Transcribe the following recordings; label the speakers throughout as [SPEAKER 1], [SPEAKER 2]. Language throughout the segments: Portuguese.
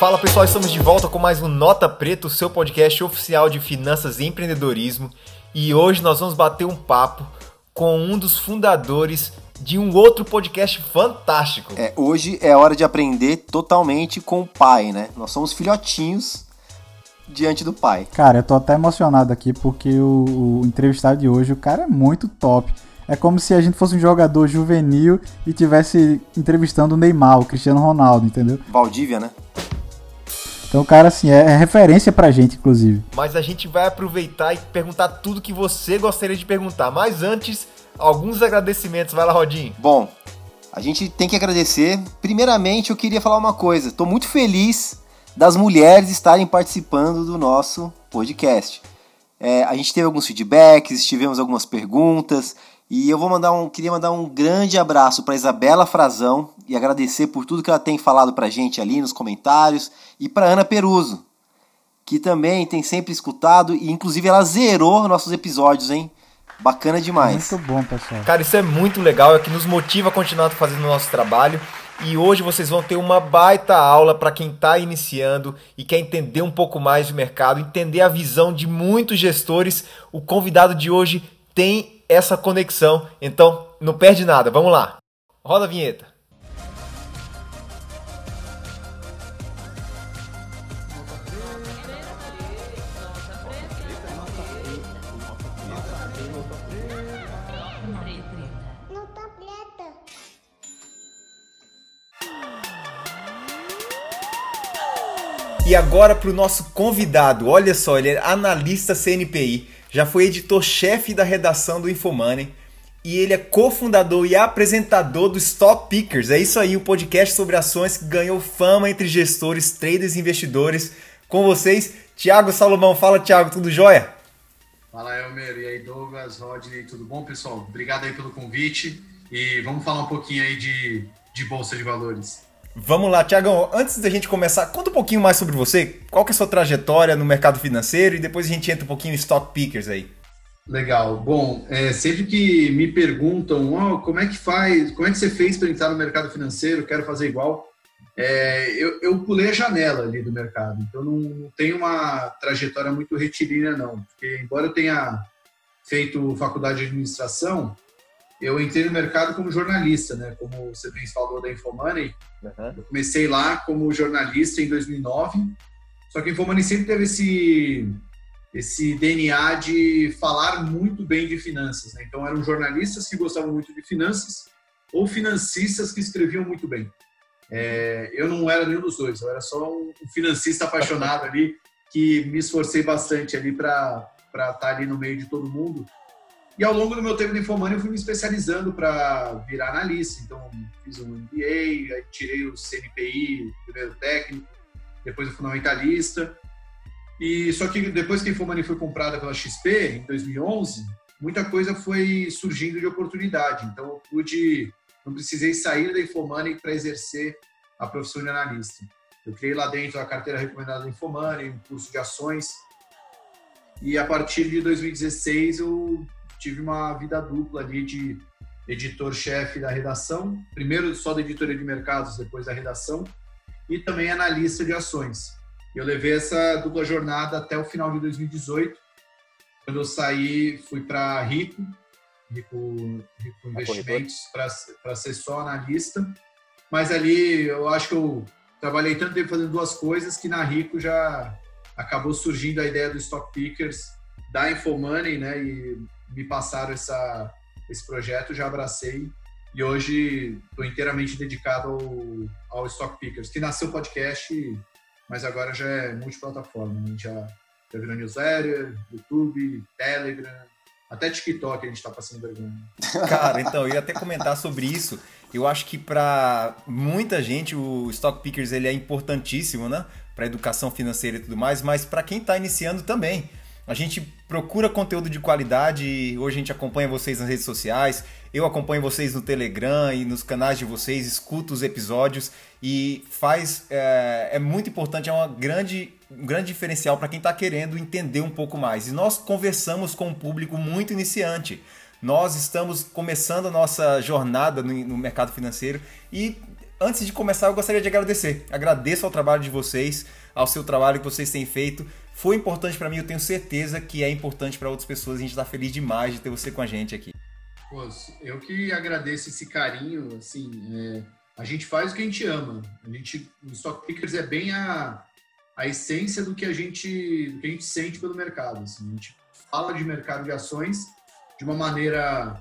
[SPEAKER 1] Fala pessoal, estamos de volta com mais um Nota Preta, o seu podcast oficial de finanças e empreendedorismo. E hoje nós vamos bater um papo com um dos fundadores de um outro podcast fantástico.
[SPEAKER 2] É, hoje é hora de aprender totalmente com o pai, né? Nós somos filhotinhos diante do pai.
[SPEAKER 3] Cara, eu tô até emocionado aqui porque o, o entrevistado de hoje, o cara é muito top. É como se a gente fosse um jogador juvenil e tivesse entrevistando o Neymar, o Cristiano Ronaldo, entendeu?
[SPEAKER 2] Valdívia, né?
[SPEAKER 3] Então, cara, assim, é, é referência pra gente, inclusive.
[SPEAKER 1] Mas a gente vai aproveitar e perguntar tudo que você gostaria de perguntar. Mas antes, alguns agradecimentos. Vai lá, Rodinho.
[SPEAKER 2] Bom, a gente tem que agradecer. Primeiramente, eu queria falar uma coisa. Tô muito feliz das mulheres estarem participando do nosso podcast. É, a gente teve alguns feedbacks, tivemos algumas perguntas e eu vou mandar um, queria mandar um grande abraço para Isabela Frazão e agradecer por tudo que ela tem falado para gente ali nos comentários e para Ana Peruso, que também tem sempre escutado e inclusive ela zerou nossos episódios, hein? Bacana demais.
[SPEAKER 3] Muito bom, pessoal.
[SPEAKER 1] Cara, isso é muito legal, é que nos motiva a continuar fazendo o nosso trabalho. E hoje vocês vão ter uma baita aula para quem está iniciando e quer entender um pouco mais do mercado, entender a visão de muitos gestores. O convidado de hoje tem essa conexão. Então, não perde nada. Vamos lá. Roda a vinheta. E agora para o nosso convidado. Olha só, ele é analista CNPI já foi editor-chefe da redação do Infomoney e ele é cofundador e apresentador do Stop Pickers. É isso aí, o podcast sobre ações que ganhou fama entre gestores, traders e investidores. Com vocês, Thiago Salomão. Fala, Thiago, tudo jóia?
[SPEAKER 4] Fala, Elmer. E aí, Douglas, Rodney, tudo bom, pessoal? Obrigado aí pelo convite e vamos falar um pouquinho aí de, de Bolsa de Valores.
[SPEAKER 1] Vamos lá, Tiagão. Antes da gente começar, conta um pouquinho mais sobre você. Qual que é a sua trajetória no mercado financeiro e depois a gente entra um pouquinho em stock pickers aí.
[SPEAKER 4] Legal. Bom, é, sempre que me perguntam oh, como é que faz, como é que você fez para entrar no mercado financeiro, quero fazer igual, é, eu, eu, pulei a janela ali do mercado. Então não, não tenho uma trajetória muito retilínea não, porque embora eu tenha feito faculdade de administração, eu entrei no mercado como jornalista, né? Como você bem falou da Infomoney. Uhum. Eu comecei lá como jornalista em 2009. Só que a Infomoney sempre teve esse, esse DNA de falar muito bem de finanças. Né? Então, eram jornalistas que gostavam muito de finanças ou financistas que escreviam muito bem. É, eu não era nenhum dos dois, eu era só um financista apaixonado ali, que me esforcei bastante ali para estar ali no meio de todo mundo e ao longo do meu tempo de Infomani, eu fui me especializando para virar analista. Então, fiz um MBA, aí tirei o CNPI, primeiro técnico, depois o fundamentalista. E só que depois que a Infomani foi comprada pela XP, em 2011, muita coisa foi surgindo de oportunidade. Então, eu pude, não precisei sair da Infomani para exercer a profissão de analista. Eu criei lá dentro a carteira recomendada da Infomani, um curso de ações. E a partir de 2016, eu tive uma vida dupla ali de editor-chefe da redação, primeiro só da editoria de mercados, depois da redação, e também analista de ações. Eu levei essa dupla jornada até o final de 2018, quando eu saí, fui para Rico, Rico, Rico Investimentos, para ser só analista, mas ali eu acho que eu trabalhei tanto tempo fazendo duas coisas que na Rico já acabou surgindo a ideia do Stock Pickers, da Infomoney, né, e me passaram essa, esse projeto, já abracei e hoje estou inteiramente dedicado ao, ao Stock Pickers, que nasceu podcast, mas agora já é multiplataforma. Né? Já, já virou newsletter, YouTube, Telegram, até TikTok a gente está passando vergonha.
[SPEAKER 1] Cara, então, eu ia até comentar sobre isso. Eu acho que para muita gente o Stock Pickers ele é importantíssimo, né? Para educação financeira e tudo mais, mas para quem está iniciando também. A gente procura conteúdo de qualidade. Hoje a gente acompanha vocês nas redes sociais. Eu acompanho vocês no Telegram e nos canais de vocês, escuto os episódios e faz. É, é muito importante, é uma grande, um grande diferencial para quem está querendo entender um pouco mais. E nós conversamos com um público muito iniciante. Nós estamos começando a nossa jornada no, no mercado financeiro e antes de começar, eu gostaria de agradecer. Agradeço ao trabalho de vocês, ao seu trabalho que vocês têm feito. Foi importante para mim, eu tenho certeza que é importante para outras pessoas. A gente está feliz demais de ter você com a gente aqui.
[SPEAKER 4] eu que agradeço esse carinho, assim, é, a gente faz o que a gente ama. A gente, o Stock Pickers é bem a, a essência do que a gente, do que a gente sente pelo mercado. Assim. A gente fala de mercado de ações de uma maneira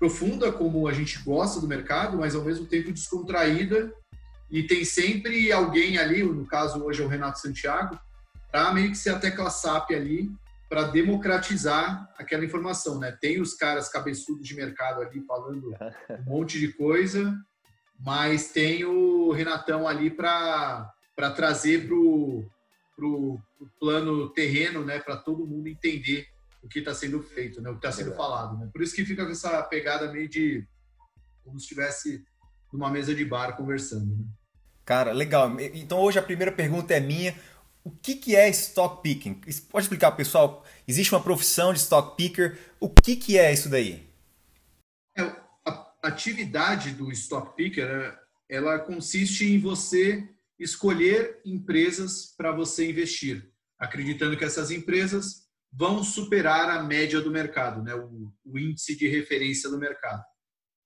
[SPEAKER 4] profunda, como a gente gosta do mercado, mas ao mesmo tempo descontraída. E tem sempre alguém ali, no caso hoje é o Renato Santiago, para meio que ser a tecla SAP ali, para democratizar aquela informação, né? Tem os caras cabeçudos de mercado ali falando um monte de coisa, mas tem o Renatão ali para trazer para o plano terreno, né? Para todo mundo entender o que está sendo feito, né? O que está sendo é. falado, né? Por isso que fica com essa pegada meio de como se estivesse numa mesa de bar conversando, né?
[SPEAKER 1] Cara, legal. Então hoje a primeira pergunta é minha. O que, que é stock picking? Pode explicar, pessoal? Existe uma profissão de stock picker. O que, que é isso daí?
[SPEAKER 4] É, a atividade do stock picker, né, ela consiste em você escolher empresas para você investir, acreditando que essas empresas vão superar a média do mercado, né? o, o índice de referência do mercado.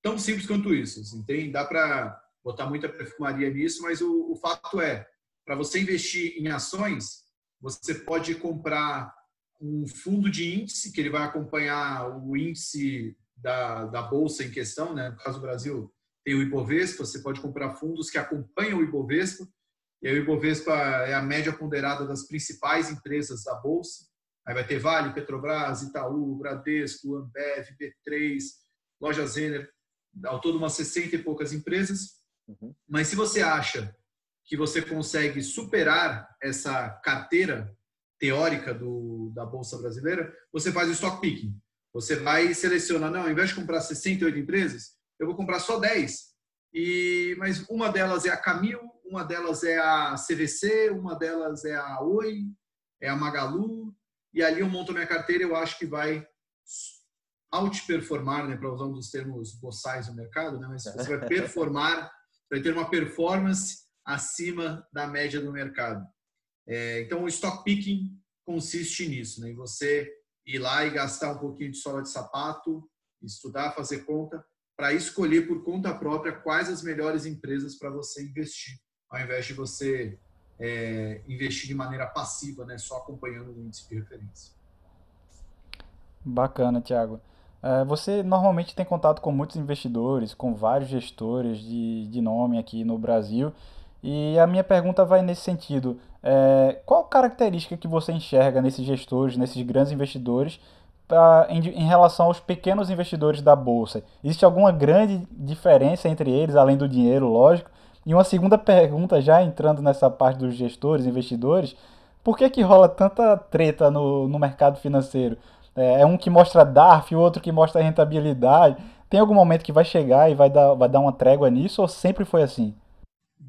[SPEAKER 4] Tão simples quanto isso. Assim, tem, dá para botar muita perfumaria nisso, mas o, o fato é, para você investir em ações, você pode comprar um fundo de índice que ele vai acompanhar o índice da, da bolsa em questão, né? No caso do Brasil, tem o Ibovespa, você pode comprar fundos que acompanham o Ibovespa, e o Ibovespa é a média ponderada das principais empresas da bolsa. Aí vai ter Vale, Petrobras, Itaú, Bradesco, Ambev, B3, Loja Zener, ao todo umas 60 e poucas empresas. Uhum. Mas se você acha que você consegue superar essa carteira teórica do, da Bolsa Brasileira, você faz o stock picking. Você vai e seleciona, não, ao invés de comprar 68 empresas, eu vou comprar só 10. E, mas uma delas é a Camil, uma delas é a CVC, uma delas é a Oi, é a Magalu, e ali eu monto a minha carteira, eu acho que vai outperformar, né, para usar um dos termos boçais do mercado, né, mas você vai performar, vai ter uma performance acima da média do mercado. É, então, o stock picking consiste nisso, né, em você ir lá e gastar um pouquinho de sola de sapato, estudar, fazer conta, para escolher por conta própria quais as melhores empresas para você investir, ao invés de você é, investir de maneira passiva, né, só acompanhando o índice de referência.
[SPEAKER 3] Bacana, Thiago. É, você normalmente tem contato com muitos investidores, com vários gestores de, de nome aqui no Brasil. E a minha pergunta vai nesse sentido. É, qual característica que você enxerga nesses gestores, nesses grandes investidores, pra, em, em, relação aos pequenos investidores da Bolsa? Existe alguma grande diferença entre eles, além do dinheiro, lógico? E uma segunda pergunta, já entrando nessa parte dos gestores, investidores, por que, que rola tanta treta no, no mercado financeiro? É, é um que mostra DARF, o outro que mostra rentabilidade. Tem algum momento que vai chegar e vai dar, vai dar uma trégua nisso ou sempre foi assim?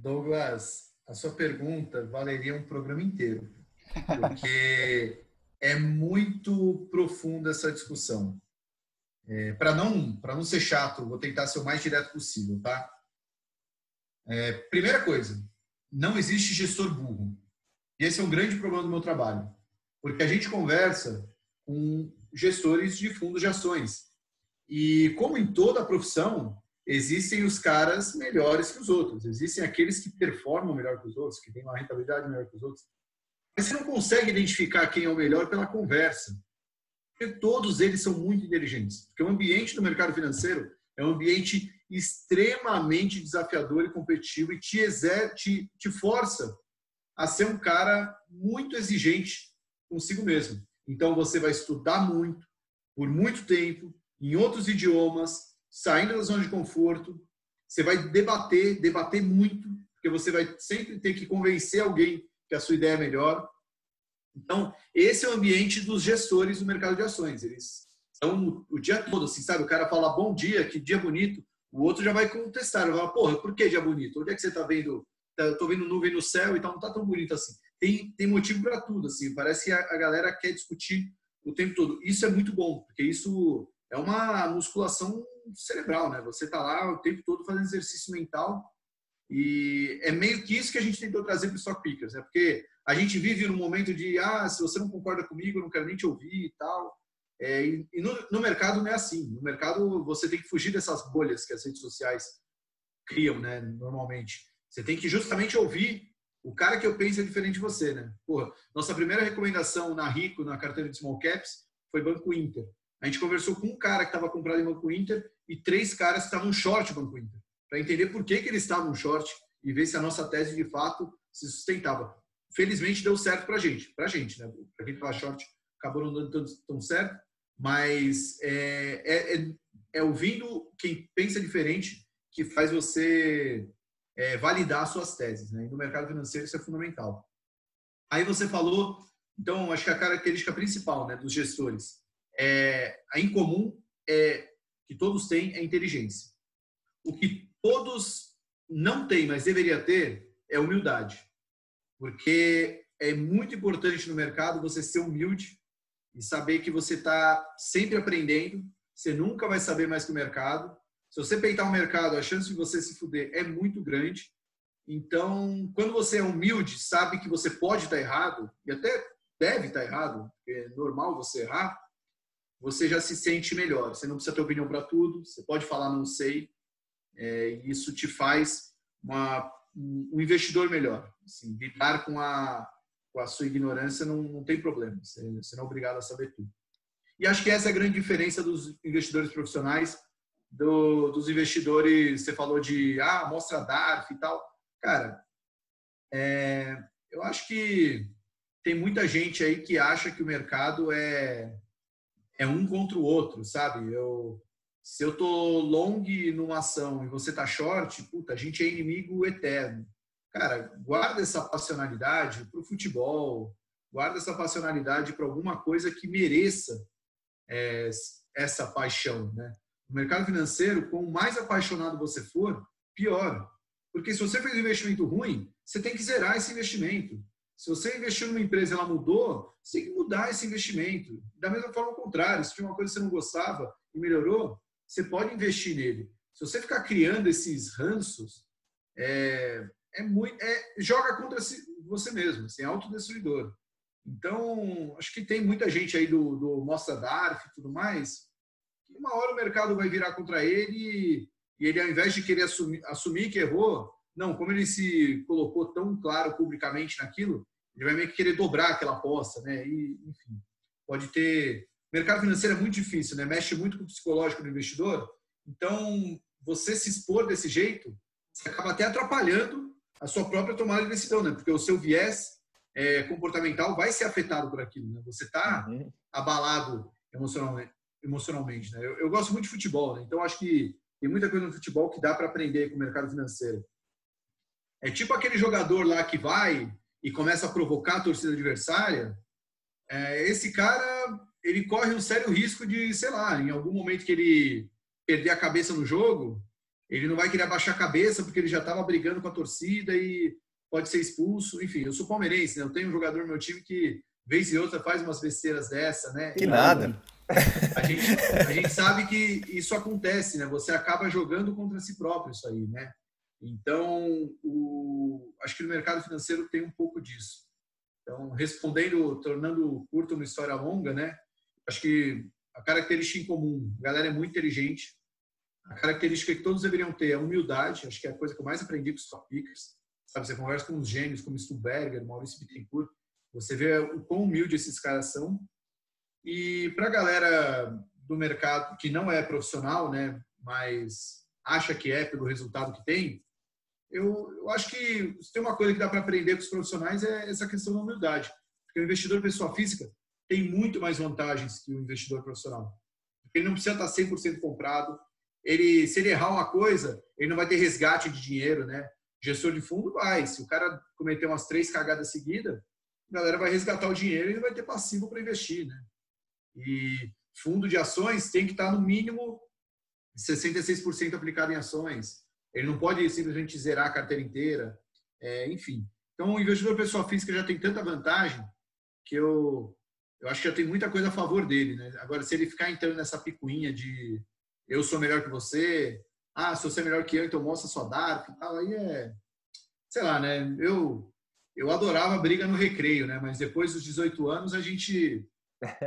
[SPEAKER 4] Douglas, a sua pergunta valeria um programa inteiro, porque é muito profunda essa discussão. É, para não para não ser chato, vou tentar ser o mais direto possível, tá? É, primeira coisa, não existe gestor burro. E esse é um grande problema do meu trabalho, porque a gente conversa com gestores de fundos de ações. E como em toda a profissão, existem os caras melhores que os outros, existem aqueles que performam melhor que os outros, que têm uma rentabilidade melhor que os outros. Mas você não consegue identificar quem é o melhor pela conversa. Porque todos eles são muito inteligentes. Porque o ambiente do mercado financeiro é um ambiente extremamente desafiador e competitivo e te, te, te força a ser um cara muito exigente consigo mesmo. Então você vai estudar muito, por muito tempo, em outros idiomas, saindo da zona de conforto. Você vai debater, debater muito, porque você vai sempre ter que convencer alguém que a sua ideia é melhor. Então, esse é o ambiente dos gestores do mercado de ações. Eles estão o dia todo, assim, sabe? O cara fala bom dia, que dia bonito. O outro já vai contestar, vai falar, porra, por que dia bonito? Onde é que você está vendo? Tá, tô vendo nuvem no céu e tal, não tá tão bonito assim. Tem, tem motivo para tudo, assim. Parece que a, a galera quer discutir o tempo todo. Isso é muito bom, porque isso é uma musculação cerebral, né? Você tá lá o tempo todo fazendo exercício mental E é meio que isso que a gente tentou trazer para o Stock Pickers, né? Porque a gente vive num momento de, ah, se você não concorda comigo, eu não quero nem te ouvir e tal. É, e, no, no, mercado não é assim. No mercado você tem que fugir dessas bolhas que as redes sociais criam, né? Normalmente. Você tem que justamente ouvir o cara que eu penso é diferente de você, né? Porra, nossa primeira recomendação na Rico, na carteira de Small Caps, foi Banco Inter. A gente conversou com um cara que estava comprado em Banco Inter e três caras estavam short Banco Inter, para entender por que, que eles estavam short e ver se a nossa tese de fato se sustentava. Felizmente deu certo para a gente, para a gente, né? Para quem estava short acabou não dando tão, tão certo, mas é, é, é, é ouvindo quem pensa diferente que faz você é, validar suas teses. Né? E no mercado financeiro isso é fundamental. Aí você falou, então, acho que a característica principal né, dos gestores é a incomum é que todos têm é inteligência. O que todos não têm, mas deveria ter, é humildade. Porque é muito importante no mercado você ser humilde e saber que você está sempre aprendendo, você nunca vai saber mais que o mercado, se você peitar o mercado, a chance de você se fuder é muito grande. Então, quando você é humilde, sabe que você pode estar errado, e até deve estar errado, é normal você errar, você já se sente melhor. Você não precisa ter opinião para tudo, você pode falar não sei, é, e isso te faz uma, um investidor melhor. Assim, lidar com a, com a sua ignorância não, não tem problema, você, você não é obrigado a saber tudo. E acho que essa é a grande diferença dos investidores profissionais do, dos investidores, você falou de ah, mostra DARF e tal. Cara, é, eu acho que tem muita gente aí que acha que o mercado é, é um contra o outro, sabe? Eu, se eu tô long numa ação e você tá short, puta, a gente é inimigo eterno. Cara, guarda essa passionalidade para o futebol, guarda essa passionalidade para alguma coisa que mereça é, essa paixão, né? No mercado financeiro, quanto mais apaixonado você for, pior. Porque se você fez um investimento ruim, você tem que zerar esse investimento. Se você investiu numa empresa e ela mudou, você tem que mudar esse investimento. Da mesma forma, ao contrário, se tinha uma coisa que você não gostava e melhorou, você pode investir nele. Se você ficar criando esses ranços, é, é muito, é, joga contra você mesmo, assim, é autodestruidor. Então, acho que tem muita gente aí do, do Mostra Darf e tudo mais que uma hora o mercado vai virar contra ele e ele, ao invés de querer assumir, assumir que errou, não, como ele se colocou tão claro publicamente naquilo, ele vai meio que querer dobrar aquela aposta, né? E, enfim, pode ter. O mercado financeiro é muito difícil, né? Mexe muito com o psicológico do investidor. Então, você se expor desse jeito, você acaba até atrapalhando a sua própria tomada de decisão, né? Porque o seu viés é, comportamental vai ser afetado por aquilo, né? Você está uhum. abalado emocionalmente emocionalmente. Né? Eu, eu, gosto muito de futebol, né? então acho que tem muita coisa no futebol que dá para aprender com o mercado financeiro. É tipo aquele jogador lá que vai e começa a provocar a torcida adversária. É, esse cara ele corre um sério risco de, sei lá, em algum momento que ele perder a cabeça no jogo, ele não vai querer abaixar a cabeça porque ele já estava brigando com a torcida e pode ser expulso. Enfim, eu sou palmeirense, né? Eu tenho um jogador no meu time que vez e outra faz umas besteiras dessa, né?
[SPEAKER 1] Que nada.
[SPEAKER 4] A gente, a gente sabe que isso acontece, né? Você acaba jogando contra si próprio isso aí, né? Então, o, acho que no mercado financeiro tem um pouco disso. Então, respondendo, tornando curto uma história longa, né? Acho que a característica em comum, a galera é muito inteligente. A característica que todos deveriam ter é humildade. Acho que é a coisa que eu mais aprendi com os top pickers. Sabe, você conversa com os gênios como Stuberger, Maurício Bittencourt, você vê o quão humilde esses caras são e para a galera do mercado que não é profissional, né, mas acha que é pelo resultado que tem, eu, eu acho que se tem uma coisa que dá para aprender com os profissionais é essa questão da humildade. Porque o investidor pessoa física tem muito mais vantagens que o investidor profissional. Ele não precisa estar 100% comprado. Ele, se ele errar uma coisa, ele não vai ter resgate de dinheiro, né? Gestor de fundo vai. Se o cara cometer umas três cagadas seguidas, a galera vai resgatar o dinheiro e ele vai ter passivo para investir, né? E fundo de ações tem que estar no mínimo 66% aplicado em ações. Ele não pode simplesmente zerar a carteira inteira. É, enfim. Então, o investidor pessoa física já tem tanta vantagem que eu, eu acho que já tem muita coisa a favor dele. Né? Agora, se ele ficar entrando nessa picuinha de eu sou melhor que você, ah, se você é melhor que eu, então mostra sua DARF e tal. Aí é, sei lá, né? Eu, eu adorava briga no recreio, né? Mas depois dos 18 anos a gente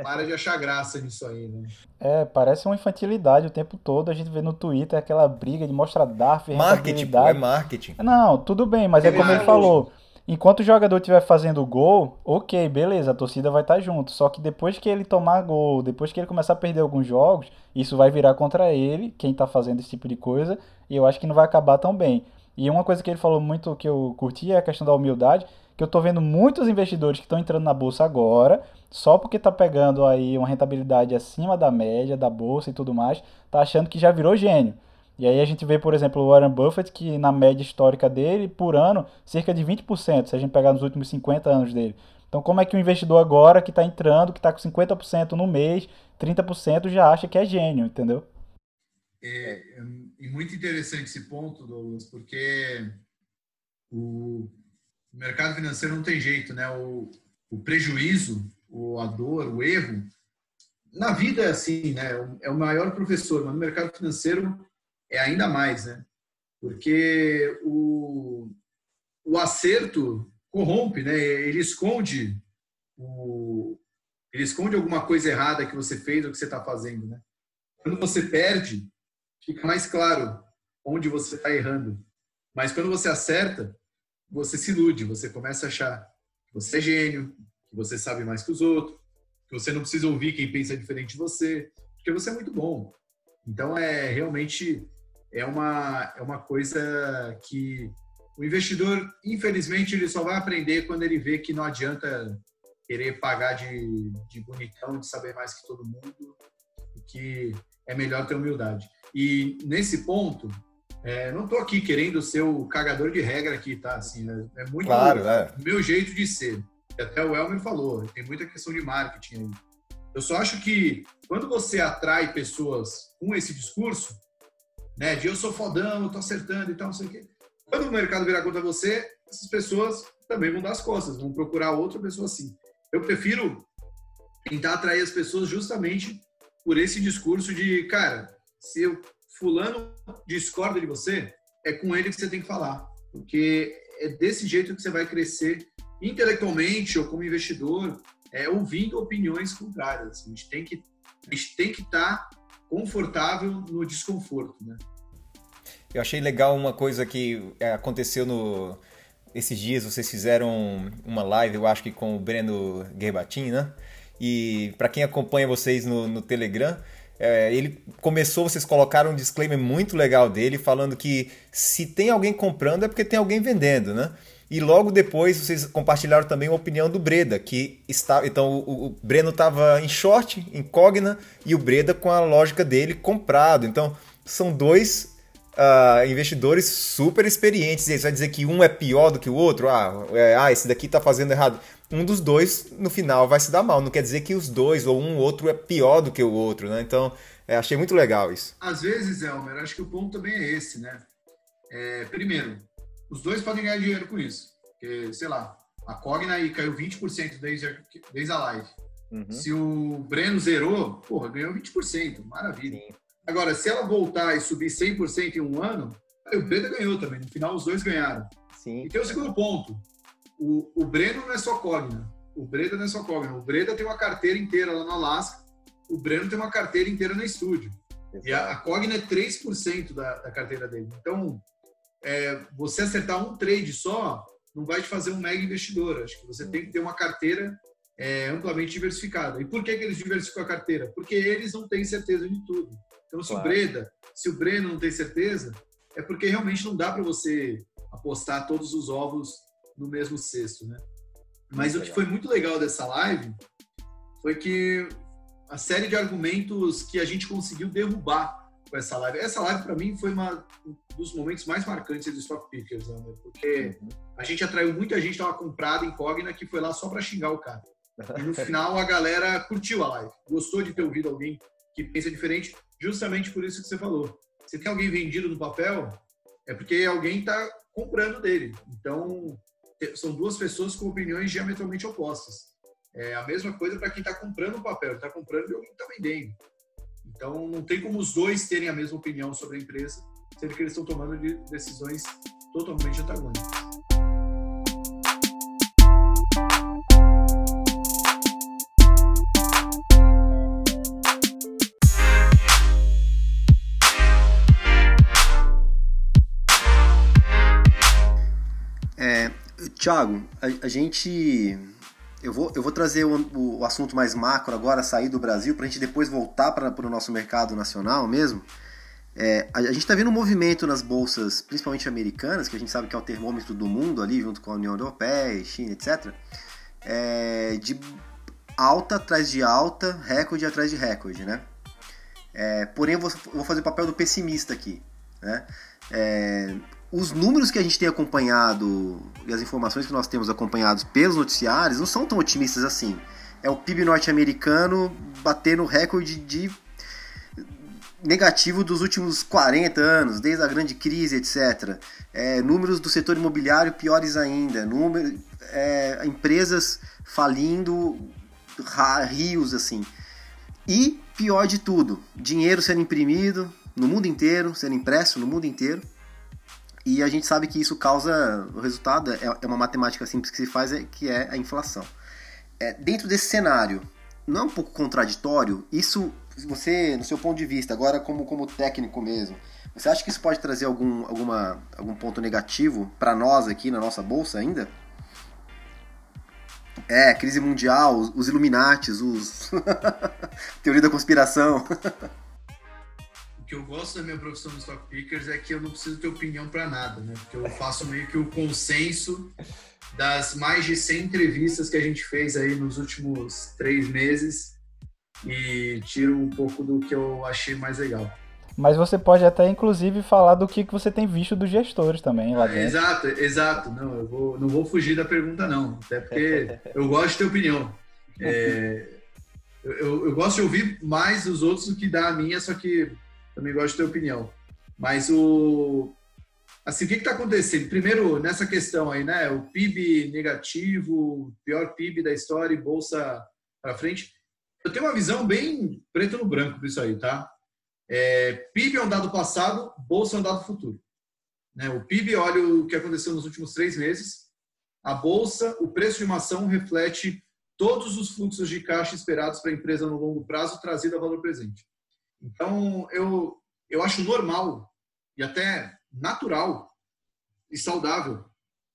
[SPEAKER 4] para de achar graça nisso aí, né?
[SPEAKER 3] É, parece uma infantilidade o tempo todo. A gente vê no Twitter aquela briga de mostrar DARF,
[SPEAKER 1] Marketing, pô, é marketing.
[SPEAKER 3] Não, tudo bem, mas é, é como ele falou. Enquanto o jogador estiver fazendo gol, ok, beleza, a torcida vai estar junto. Só que depois que ele tomar gol, depois que ele começar a perder alguns jogos, isso vai virar contra ele, quem está fazendo esse tipo de coisa, e eu acho que não vai acabar tão bem. E uma coisa que ele falou muito que eu curti é a questão da humildade, que eu estou vendo muitos investidores que estão entrando na bolsa agora, só porque está pegando aí uma rentabilidade acima da média da bolsa e tudo mais, tá achando que já virou gênio. E aí a gente vê, por exemplo, o Warren Buffett, que na média histórica dele, por ano, cerca de 20%, se a gente pegar nos últimos 50 anos dele. Então, como é que o investidor agora que está entrando, que está com 50% no mês, 30% já acha que é gênio, entendeu?
[SPEAKER 4] É, é muito interessante esse ponto, Douglas, porque o mercado financeiro não tem jeito, né? O, o prejuízo, o, a dor, o erro, na vida é assim, né? É o maior professor, mas no mercado financeiro é ainda mais, né? Porque o, o acerto corrompe, né? Ele esconde o, ele esconde alguma coisa errada que você fez ou que você está fazendo, né? Quando você perde, fica mais claro onde você está errando. Mas quando você acerta, você se ilude, você começa a achar que você é gênio, que você sabe mais que os outros, que você não precisa ouvir quem pensa diferente de você, porque você é muito bom. Então é realmente é uma, é uma coisa que o investidor, infelizmente, ele só vai aprender quando ele vê que não adianta querer pagar de, de bonitão, de saber mais que todo mundo, que é melhor ter humildade. E nesse ponto, é, não estou aqui querendo ser o cagador de regra aqui, tá? Assim, é, é muito
[SPEAKER 1] claro, é.
[SPEAKER 4] meu jeito de ser. Até o Elmer falou, tem muita questão de marketing aí. Eu só acho que quando você atrai pessoas com esse discurso, né? De eu sou fodão, eu tô acertando e tal, não sei o quê. Quando o mercado virar contra você, essas pessoas também vão dar as costas, vão procurar outra pessoa assim. Eu prefiro tentar atrair as pessoas justamente por esse discurso de, cara, se o fulano discorda de você, é com ele que você tem que falar, porque é desse jeito que você vai crescer intelectualmente ou como investidor, é, ouvindo opiniões contrárias. A gente tem que a gente tem que estar tá confortável no desconforto, né?
[SPEAKER 1] Eu achei legal uma coisa que é, aconteceu no esses dias vocês fizeram uma live, eu acho que com o Breno Gerbatin, né? E para quem acompanha vocês no, no Telegram, é, ele começou, vocês colocaram um disclaimer muito legal dele, falando que se tem alguém comprando é porque tem alguém vendendo, né? E logo depois vocês compartilharam também a opinião do Breda, que está. Então o, o Breno estava em short, Cogna, e o Breda com a lógica dele comprado. Então são dois uh, investidores super experientes. E vai dizer que um é pior do que o outro? Ah, é, ah esse daqui está fazendo errado. Um dos dois, no final, vai se dar mal. Não quer dizer que os dois ou um ou outro é pior do que o outro, né? Então, é, achei muito legal isso.
[SPEAKER 4] Às vezes, Elmer, acho que o ponto também é esse, né? É, primeiro, os dois podem ganhar dinheiro com isso. Porque, sei lá, a Cogna aí caiu 20% desde, desde a live. Uhum. Se o Breno zerou, porra, ganhou 20%. Maravilha. Sim. Agora, se ela voltar e subir 100% em um ano, o Breno ganhou também. No final, os dois ganharam. Sim. E tem o segundo ponto. O, o Breno não é só Cogna. O Breda não é só Cogna. O Breda tem uma carteira inteira lá no Alasca. O Breno tem uma carteira inteira no estúdio. Exato. E a, a Cogna é 3% da, da carteira dele. Então, é, você acertar um trade só não vai te fazer um mega investidor. Acho que você tem que ter uma carteira é, amplamente diversificada. E por que, que eles diversificam a carteira? Porque eles não têm certeza de tudo. Então, se claro. o Breda, se o Breno não tem certeza, é porque realmente não dá para você apostar todos os ovos no mesmo cesto, né? Mas muito o que foi muito legal dessa live foi que a série de argumentos que a gente conseguiu derrubar com essa live. Essa live, para mim, foi uma, um dos momentos mais marcantes do Stock Pickers, né? porque uhum. a gente atraiu muita gente, estava comprada, incógnita, que foi lá só para xingar o cara. E no final, a galera curtiu a live, gostou de ter ouvido alguém que pensa diferente, justamente por isso que você falou. Se tem alguém vendido no papel, é porque alguém está comprando dele. Então, são duas pessoas com opiniões diametralmente opostas. É a mesma coisa para quem está comprando o papel, está comprando e alguém está vendendo. Então, não tem como os dois terem a mesma opinião sobre a empresa, sendo que eles estão tomando decisões totalmente antagônicas.
[SPEAKER 2] Thiago, a, a gente eu vou, eu vou trazer o, o assunto mais macro agora, sair do Brasil, para a gente depois voltar para o nosso mercado nacional mesmo. É, a, a, gente está vendo um movimento nas bolsas, principalmente americanas, que a gente sabe que é o termômetro do mundo ali, junto com a União Europeia, China, etc. É, de alta atrás de alta, recorde atrás de recorde, né? É, porém, eu vou, vou, fazer o papel do pessimista aqui. Né? É, os números que a gente tem acompanhado e as informações que nós temos acompanhados pelos noticiários não são tão otimistas assim. É o PIB norte-americano batendo recorde de negativo dos últimos 40 anos, desde a grande crise, etc. É, números do setor imobiliário piores ainda, número, é, empresas falindo, rios assim. E pior de tudo, dinheiro sendo imprimido no mundo inteiro, sendo impresso no mundo inteiro e a gente sabe que isso causa. O resultado é, é uma matemática simples que se faz, é, que é a inflação. É, dentro desse cenário, não é um pouco contraditório? Isso, você, no seu ponto de vista, agora como, como técnico mesmo, você acha que isso pode trazer algum, alguma, algum ponto negativo para nós aqui na nossa bolsa ainda? É, crise mundial, os, os Illuminates, os. teoria da conspiração.
[SPEAKER 4] que eu gosto da minha profissão no Stock Pickers é que eu não preciso ter opinião para nada, né? Porque eu faço meio que o consenso das mais de 100 entrevistas que a gente fez aí nos últimos três meses e tiro um pouco do que eu achei mais legal.
[SPEAKER 3] Mas você pode até, inclusive, falar do que você tem visto dos gestores também lá dentro.
[SPEAKER 4] Exato, exato. Não, eu vou, não vou fugir da pergunta, não. Até porque eu gosto de ter opinião. É, eu, eu, gosto de ouvir mais os outros do que dar a minha, só que também gosto de ter opinião. Mas o. Assim, o que está acontecendo? Primeiro, nessa questão aí, né? O PIB negativo, pior PIB da história e bolsa para frente. Eu tenho uma visão bem preto no branco disso aí, tá? É, PIB é um dado passado, bolsa é um dado futuro. Né? O PIB, olha o que aconteceu nos últimos três meses. A bolsa, o preço de uma ação reflete todos os fluxos de caixa esperados para a empresa no longo prazo trazido a valor presente. Então, eu, eu acho normal e até natural e saudável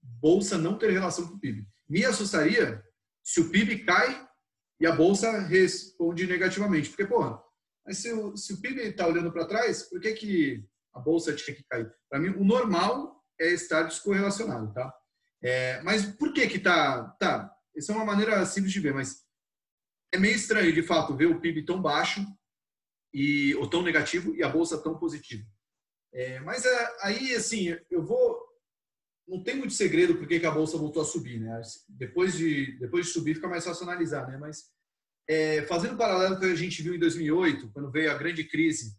[SPEAKER 4] bolsa não ter relação com o PIB. Me assustaria se o PIB cai e a bolsa responde negativamente. Porque, porra, mas se o, se o PIB está olhando para trás, por que, que a bolsa tinha que cair? Para mim, o normal é estar descorrelacionado, tá? É, mas por que que tá, tá? Essa é uma maneira simples de ver, mas é meio estranho, de fato, ver o PIB tão baixo e ou tão negativo e a bolsa tão positiva. É, mas é, aí, assim, eu vou. Não tem muito segredo porque que a bolsa voltou a subir, né? Depois de, depois de subir, fica mais fácil analisar, né? Mas é, fazendo paralelo com o que a gente viu em 2008, quando veio a grande crise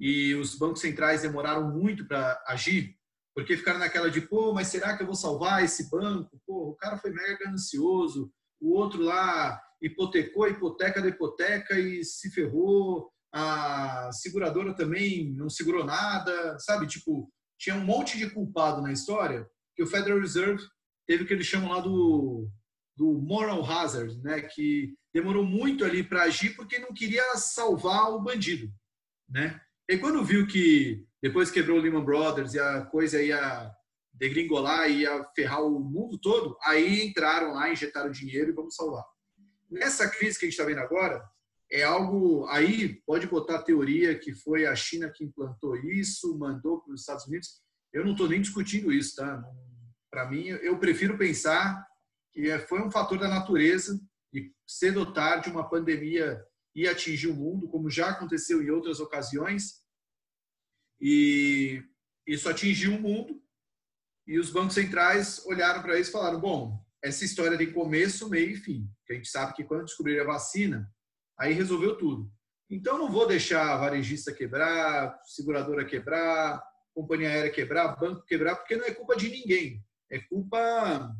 [SPEAKER 4] e os bancos centrais demoraram muito para agir, porque ficaram naquela de, pô, mas será que eu vou salvar esse banco? Pô, o cara foi mega ganancioso, o outro lá hipotecou a hipoteca da hipoteca e se ferrou, a seguradora também não segurou nada, sabe? Tipo, tinha um monte de culpado na história que o Federal Reserve teve o que eles chamam lá do, do moral hazard, né? Que demorou muito ali para agir porque não queria salvar o bandido, né? E quando viu que depois quebrou o Lehman Brothers e a coisa ia degringolar e ia ferrar o mundo todo, aí entraram lá, injetaram dinheiro e vamos salvar. Nessa crise que a gente está vendo agora, é algo aí pode botar a teoria que foi a China que implantou isso, mandou para os Estados Unidos. Eu não estou nem discutindo isso, tá? Para mim, eu prefiro pensar que é, foi um fator da natureza e cedo ou tarde uma pandemia ia atingir o mundo, como já aconteceu em outras ocasiões, e isso atingiu o mundo. E os bancos centrais olharam para isso e falaram: bom, essa história tem começo, meio e fim. a gente sabe que quando descobrir a vacina, aí resolveu tudo. Então, não vou deixar varejista quebrar, seguradora quebrar, companhia aérea quebrar, banco quebrar, porque não é culpa de ninguém. É culpa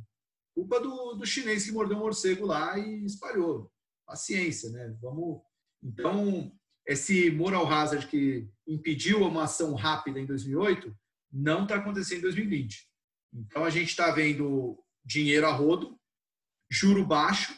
[SPEAKER 4] culpa do, do chinês que mordeu um morcego lá e espalhou. Paciência, né? Vamos. Então, esse moral hazard que impediu uma ação rápida em 2008 não está acontecendo em 2020. Então a gente está vendo dinheiro a rodo, juro baixo,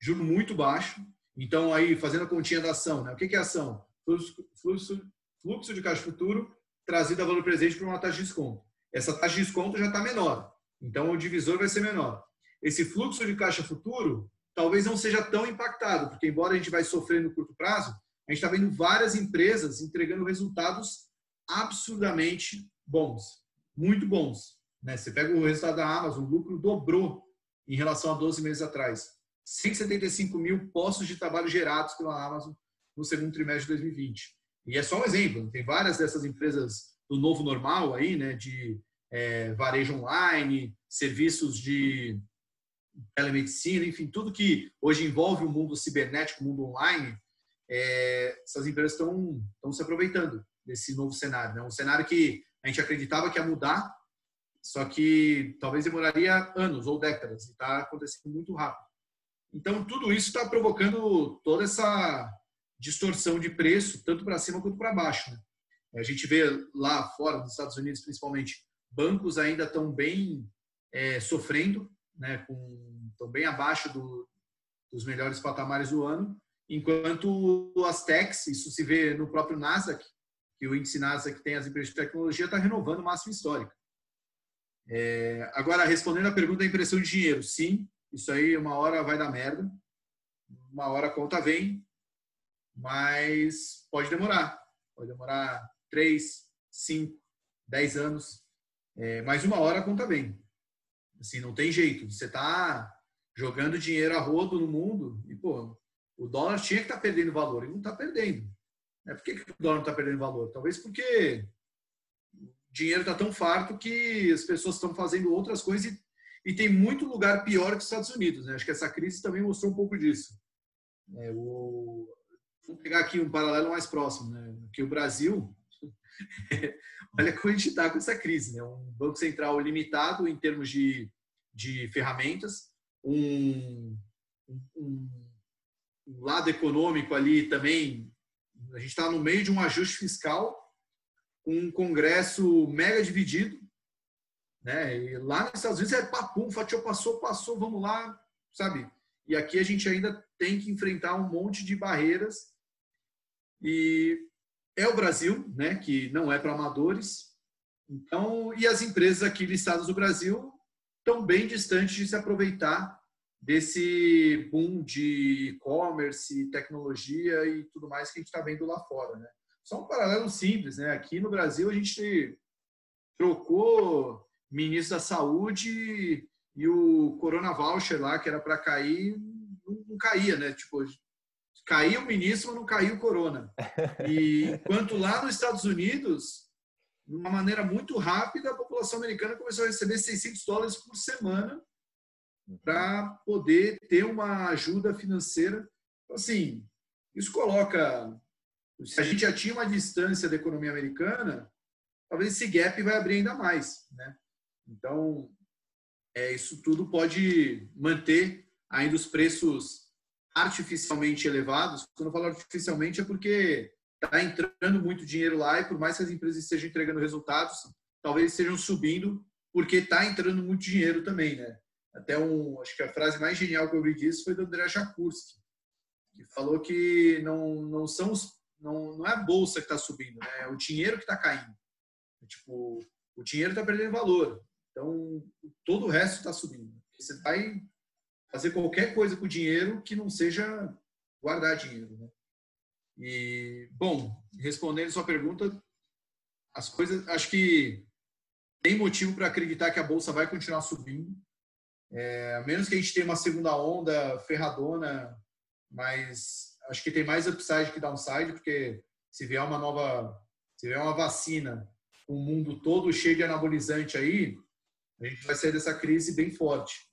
[SPEAKER 4] juro muito baixo. Então aí fazendo a continha da ação, né? O que, é ação? Fluxo, fluxo, fluxo de caixa futuro trazido a valor presente por uma taxa de desconto. Essa taxa de desconto já está menor, então o divisor vai ser menor. Esse fluxo de caixa futuro talvez não seja tão impactado, porque embora a gente vai sofrer no curto prazo, a gente está vendo várias empresas entregando resultados absurdamente bons, muito bons. Né? Você pega o resultado da Amazon, o lucro dobrou em relação a 12 meses atrás. 175 mil postos de trabalho gerados pela Amazon no segundo trimestre de 2020. E é só um exemplo. Tem várias dessas empresas do novo normal aí, né? De é, varejo online, serviços de telemedicina, enfim, tudo que hoje envolve o mundo cibernético, o mundo online, é, essas empresas estão, se aproveitando desse novo cenário. Né? Um cenário que a gente acreditava que ia mudar, só que talvez demoraria anos ou décadas, e está acontecendo muito rápido. Então, tudo isso está provocando toda essa distorção de preço, tanto para cima quanto para baixo. Né? A gente vê lá fora, nos Estados Unidos principalmente, bancos ainda estão bem é, sofrendo, né, estão bem abaixo do, dos melhores patamares do ano, enquanto as techs, isso se vê no próprio Nasdaq, que o índice Nasdaq tem as empresas de tecnologia, está renovando o máximo histórico. É, agora, respondendo à pergunta da impressão de dinheiro, sim, isso aí uma hora vai dar merda, uma hora a conta vem, mas pode demorar. Pode demorar três, cinco, dez anos, é, mas uma hora a conta vem. Assim, não tem jeito. Você está jogando dinheiro a rodo no mundo e, pô, o dólar tinha que estar tá perdendo valor e não está perdendo. É, por que, que o dólar não está perdendo valor? Talvez porque o dinheiro está tão farto que as pessoas estão fazendo outras coisas e, e tem muito lugar pior que os Estados Unidos. Né? Acho que essa crise também mostrou um pouco disso. É, o, vamos pegar aqui um paralelo mais próximo, né? que o Brasil, olha como a gente está com essa crise, né? Um banco central limitado em termos de, de ferramentas, um, um, um lado econômico ali também a gente está no meio de um ajuste fiscal, um Congresso mega dividido, né? E lá nos Estados Unidos é papum, fatiou, passou, passou, vamos lá, sabe? E aqui a gente ainda tem que enfrentar um monte de barreiras. E é o Brasil, né? Que não é para amadores. Então, e as empresas aqui listadas no Brasil estão bem distantes de se aproveitar desse boom de e-commerce, tecnologia e tudo mais que a gente está vendo lá fora, né? Só um paralelo simples, né? Aqui no Brasil a gente trocou ministro da Saúde e o Corona Voucher lá, que era para cair, não, caía, né? Tipo, caiu o ministro, mas não caiu o Corona. E enquanto lá nos Estados Unidos, de uma maneira muito rápida, a população americana começou a receber 600 dólares por semana para poder ter uma ajuda financeira. Então, assim, isso coloca. Se a gente já tinha uma distância da economia americana, talvez esse gap vai abrir ainda mais. Né? Então, é, isso tudo pode manter ainda os preços artificialmente elevados. Quando eu falo artificialmente é porque está entrando muito dinheiro lá e por mais que as empresas estejam entregando resultados, talvez estejam subindo porque está entrando muito dinheiro também, né? Até um, acho que a frase mais genial que eu ouvi disso foi do André Jakurski, que falou que não, não são os, não, não é a bolsa que está subindo, né? é o dinheiro que está caindo. É, tipo, o dinheiro está perdendo valor, então todo o resto está subindo. Você vai fazer qualquer coisa com o dinheiro que não seja guardar dinheiro, né? E bom, respondendo sua pergunta, as coisas, acho que tem motivo para acreditar que a bolsa vai continuar subindo. É, a menos que a gente tenha uma segunda onda ferradona, mas acho que tem mais upside que downside, porque se vier uma nova, se vier uma vacina, o mundo todo cheio de anabolizante aí, a gente vai sair dessa crise bem forte.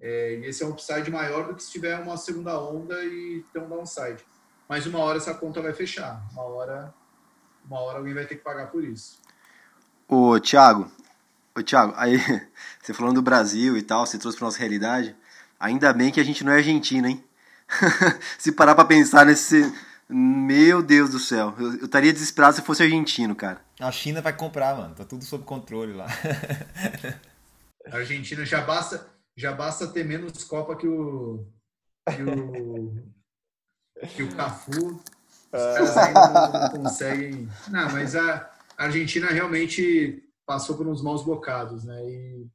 [SPEAKER 4] É, e esse é um upside maior do que se tiver uma segunda onda e ter um downside. Mas uma hora essa conta vai fechar. Uma hora, uma hora alguém vai ter que pagar por isso.
[SPEAKER 2] Ô, Thiago, Ô, Thiago, aí você falando do Brasil e tal, você trouxe para nossa realidade. Ainda bem que a gente não é argentino, hein? Se parar para pensar nesse, Meu Deus do céu, eu, eu estaria desesperado se fosse argentino, cara.
[SPEAKER 1] A China vai comprar, mano, tá tudo sob controle lá.
[SPEAKER 4] A Argentina já basta, já basta ter menos Copa que o que o, que o Cafu. Os caras ainda não, não conseguem. Não, mas a Argentina realmente passou por uns maus bocados, né? E,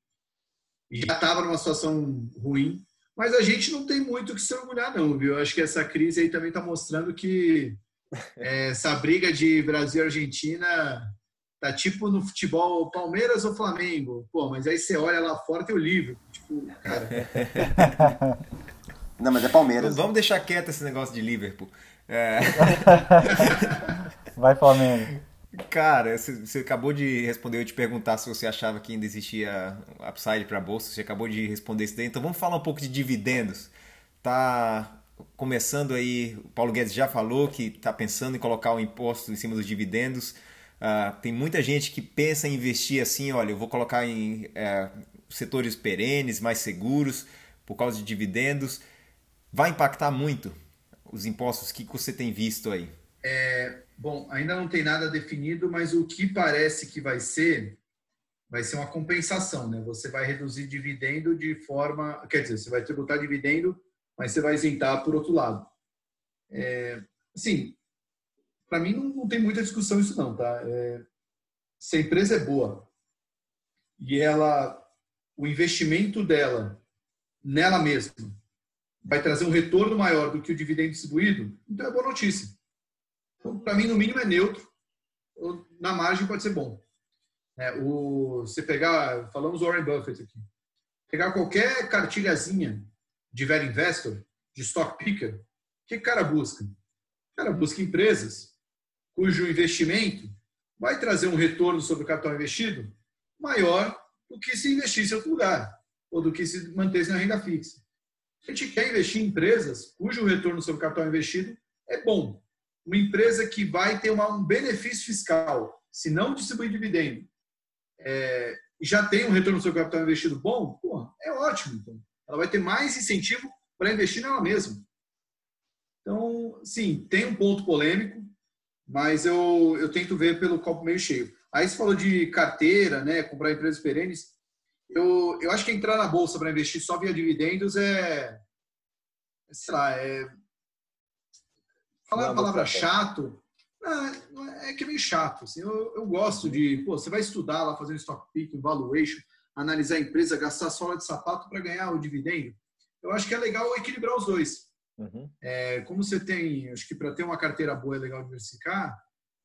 [SPEAKER 4] e já estava numa situação ruim. Mas a gente não tem muito o que se orgulhar, não, viu? Eu acho que essa crise aí também está mostrando que é, essa briga de Brasil e Argentina tá tipo no futebol Palmeiras ou Flamengo. Pô, mas aí você olha lá fora tem o livro. Tipo, cara.
[SPEAKER 2] Não, mas é Palmeiras.
[SPEAKER 1] Vamos deixar quieto esse negócio de Liverpool. É...
[SPEAKER 3] Vai, Flamengo.
[SPEAKER 1] Cara, você acabou de responder, eu te perguntar se você achava que ainda existia upside para a bolsa, você acabou de responder isso daí. Então vamos falar um pouco de dividendos. Tá começando aí, o Paulo Guedes já falou que está pensando em colocar o imposto em cima dos dividendos. Uh, tem muita gente que pensa em investir assim, olha, eu vou colocar em uh, setores perenes, mais seguros, por causa de dividendos vai impactar muito os impostos? O que você tem visto aí?
[SPEAKER 4] É, bom, ainda não tem nada definido, mas o que parece que vai ser, vai ser uma compensação, né? Você vai reduzir dividendo de forma, quer dizer, você vai tributar dividendo, mas você vai isentar por outro lado. É, assim, para mim não, não, tem muita discussão isso não, tá? É, se a empresa é boa e ela, o investimento dela nela mesma vai trazer um retorno maior do que o dividendo distribuído, então é boa notícia. Então, para mim, no mínimo é neutro, na margem pode ser bom. É, o, você pegar, falamos Warren Buffett aqui, pegar qualquer cartilhazinha de velho investor, de stock picker, que o cara busca? Cara busca empresas cujo investimento vai trazer um retorno sobre o capital investido maior do que se investisse em outro lugar, ou do que se mantesse na renda fixa. A gente quer investir em empresas cujo retorno sobre o capital investido é bom. Uma empresa que vai ter uma, um benefício fiscal, se não distribuir dividendo, é, já tem um retorno sobre o capital investido bom, pô, é ótimo. Então. Ela vai ter mais incentivo para investir nela mesma. Então, sim, tem um ponto polêmico, mas eu, eu tento ver pelo copo meio cheio. Aí você falou de carteira, né, comprar empresas perenes eu, eu acho que entrar na bolsa para investir só via dividendos é, é sei lá, é falar a palavra chato, é, é que é meio chato. Assim, eu, eu gosto de, pô, você vai estudar lá, fazer um stock pick, um valuation, analisar a empresa, gastar sola de sapato para ganhar o dividendo. Eu acho que é legal equilibrar os dois. Uhum. É, como você tem, acho que para ter uma carteira boa é legal diversificar.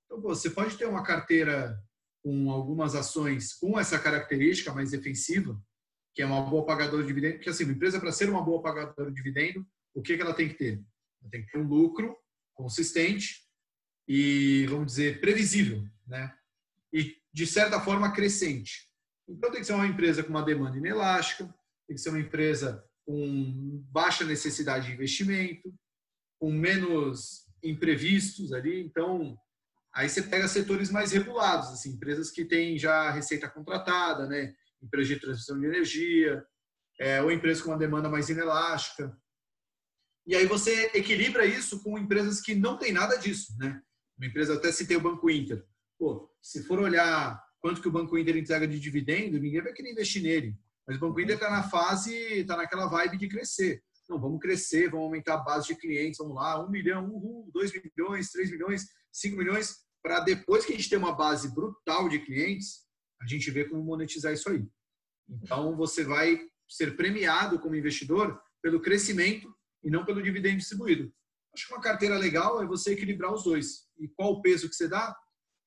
[SPEAKER 4] Então, pô, você pode ter uma carteira com algumas ações com essa característica mais defensiva, que é uma boa pagadora de dividendo, porque assim, uma empresa para ser uma boa pagadora de dividendo, o que, que ela tem que ter? Ela tem que ter um lucro consistente e, vamos dizer, previsível, né? E, de certa forma, crescente. Então, tem que ser uma empresa com uma demanda inelástica, tem que ser uma empresa com baixa necessidade de investimento, com menos imprevistos ali. Então, Aí você pega setores mais regulados, assim, empresas que têm já receita contratada, né? empresas de transmissão de energia, é, ou empresas com uma demanda mais inelástica. E aí você equilibra isso com empresas que não têm nada disso. Né? Uma empresa, até citei o Banco Inter. Pô, se for olhar quanto que o Banco Inter entrega de dividendo, ninguém vai querer investir nele. Mas o Banco Inter está na fase, está naquela vibe de crescer. Não, vamos crescer, vamos aumentar a base de clientes, vamos lá, um milhão, uhul, dois milhões, três milhões, 5 milhões, para depois que a gente ter uma base brutal de clientes, a gente ver como monetizar isso aí. Então, você vai ser premiado como investidor pelo crescimento e não pelo dividendo distribuído. Acho que uma carteira legal é você equilibrar os dois. E qual o peso que você dá?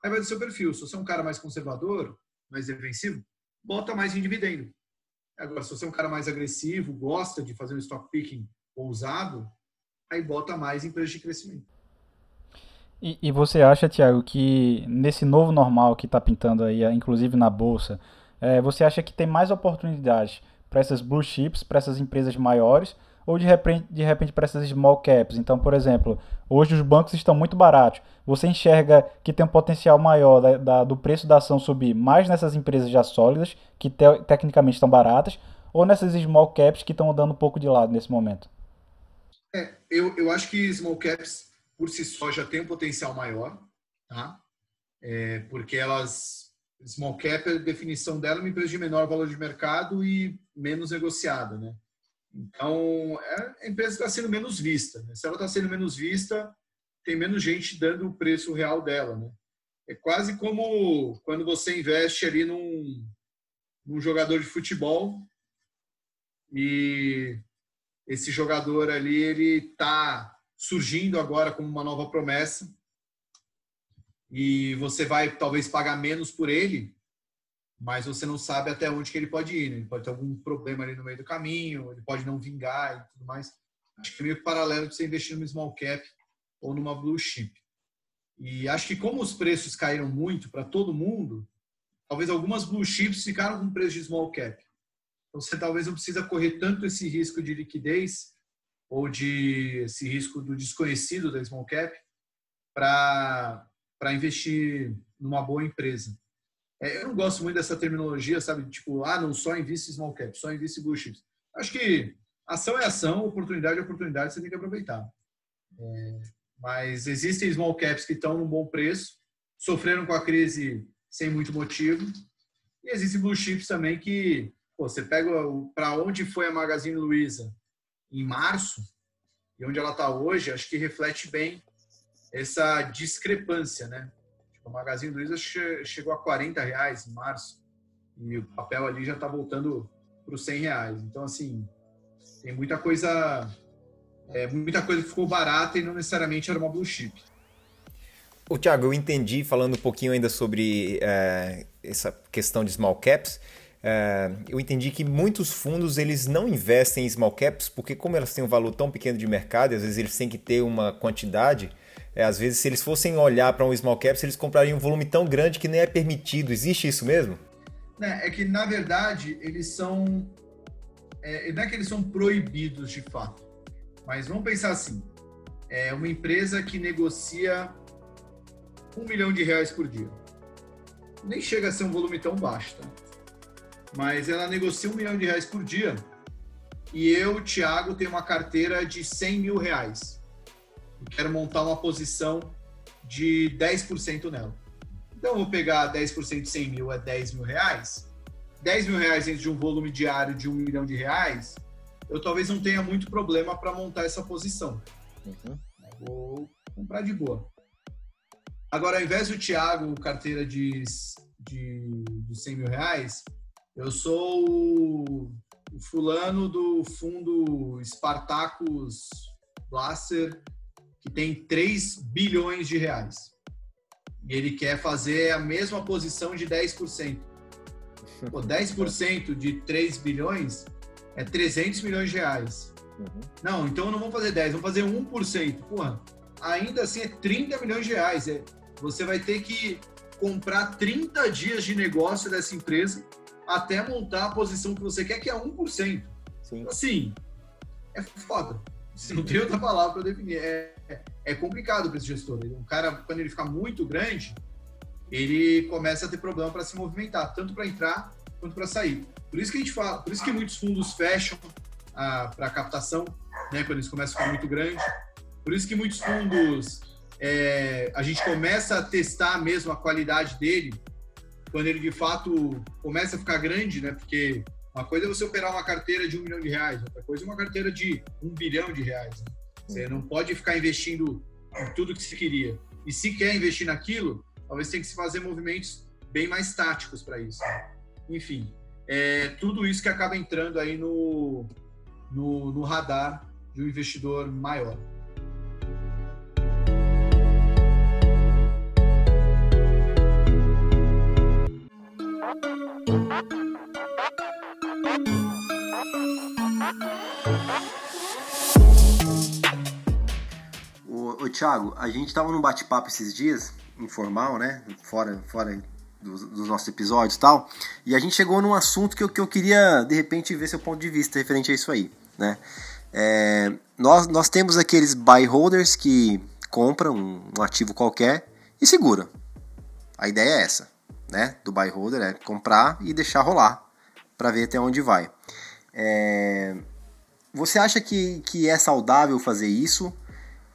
[SPEAKER 4] Aí vai do seu perfil. Se você é um cara mais conservador, mais defensivo, bota mais em dividendo. Agora, se você é um cara mais agressivo, gosta de fazer um stock picking ousado, aí bota mais em preço de crescimento.
[SPEAKER 3] E, e você acha, Tiago, que nesse novo normal que está pintando aí, inclusive na bolsa, é, você acha que tem mais oportunidades para essas blue chips, para essas empresas maiores, ou de repente, de repente para essas small caps? Então, por exemplo, hoje os bancos estão muito baratos. Você enxerga que tem um potencial maior da, da, do preço da ação subir mais nessas empresas já sólidas, que te, tecnicamente estão baratas, ou nessas small caps que estão dando um pouco de lado nesse momento?
[SPEAKER 4] É, eu, eu acho que small caps por si só, já tem um potencial maior, tá? É, porque elas, small cap, a definição dela é uma empresa de menor valor de mercado e menos negociada, né? Então, é a empresa está sendo menos vista. Né? Se ela está sendo menos vista, tem menos gente dando o preço real dela, né? É quase como quando você investe ali num, num jogador de futebol e esse jogador ali ele está surgindo agora como uma nova promessa e você vai talvez pagar menos por ele, mas você não sabe até onde que ele pode ir. Né? Ele pode ter algum problema ali no meio do caminho, ele pode não vingar e tudo mais. Acho que é meio paralelo de você investir numa small cap ou numa blue chip. E acho que como os preços caíram muito para todo mundo, talvez algumas blue chips ficaram com preço de small cap. Então você talvez não precisa correr tanto esse risco de liquidez ou de esse risco do desconhecido da small cap para para investir numa boa empresa. É, eu não gosto muito dessa terminologia, sabe? Tipo, ah, não só investe small cap, só investe blue chips. Acho que ação é ação, oportunidade é oportunidade, você tem que aproveitar. É, mas existem small caps que estão num bom preço, sofreram com a crise sem muito motivo. E existem blue chips também que pô, você pega para onde foi a Magazine Luiza em março e onde ela está hoje, acho que reflete bem essa discrepância, né? A Magazine Luiza chegou a 40 reais em março e o papel ali já está voltando para os 100 reais. Então, assim, tem muita coisa é, muita coisa que ficou barata e não necessariamente era uma blue chip.
[SPEAKER 1] O Thiago, eu entendi, falando um pouquinho ainda sobre é, essa questão de small caps, é, eu entendi que muitos fundos eles não investem em small caps porque como elas têm um valor tão pequeno de mercado, às vezes eles têm que ter uma quantidade, é, às vezes se eles fossem olhar para um small caps, eles comprariam um volume tão grande que nem é permitido. Existe isso mesmo?
[SPEAKER 4] É, é que na verdade eles são, é, não é que eles são proibidos de fato mas vamos pensar assim: é uma empresa que negocia um milhão de reais por dia. Nem chega a ser um volume tão baixo, tá? Mas ela negocia um milhão de reais por dia e eu, Thiago, tenho uma carteira de 100 mil reais. Eu quero montar uma posição de 10% nela. Então, eu vou pegar 10% de 100 mil é 10 mil reais. 10 mil reais dentro de um volume diário de um milhão de reais eu talvez não tenha muito problema para montar essa posição. Uhum. Vou comprar de boa. Agora, ao invés do Thiago, carteira de, de, de 100 mil reais, eu sou o, o fulano do fundo Spartacus Blaster, que tem 3 bilhões de reais. E ele quer fazer a mesma posição de 10%. Pô, 10% de 3 bilhões é 300 milhões de reais. Uhum. Não, então não vamos fazer 10, vamos fazer 1%. Porra, ainda assim é 30 milhões de reais. É, você vai ter que comprar 30 dias de negócio dessa empresa até montar a posição que você quer, que é 1%. Sim. Assim, é foda. Não tem outra palavra para definir. É, é, complicado para esse gestor. Um cara, quando ele fica muito grande, ele começa a ter problema para se movimentar, tanto para entrar quanto para sair. Por isso que a gente fala, por isso que muitos fundos fecham ah, para captação, né, quando eles começam a ficar muito grandes. Por isso que muitos fundos é, a gente começa a testar mesmo a qualidade dele quando ele de fato começa a ficar grande, né? Porque uma coisa é você operar uma carteira de um milhão de reais, outra coisa é uma carteira de um bilhão de reais. Né? Você não pode ficar investindo em tudo que se queria. E se quer investir naquilo, talvez tenha que se fazer movimentos bem mais táticos para isso. Enfim, é tudo isso que acaba entrando aí no, no, no radar de um investidor maior.
[SPEAKER 2] Ô, Thiago, a gente estava num bate-papo esses dias, informal, né? Fora, fora dos, dos, nossos episódios e tal. E a gente chegou num assunto que eu, que eu queria, de repente, ver seu ponto de vista referente a isso aí, né? É, nós, nós temos aqueles buy holders que compram um, um ativo qualquer e segura. A ideia é essa, né? Do buy holder é comprar e deixar rolar para ver até onde vai. É, você acha que, que é saudável fazer isso?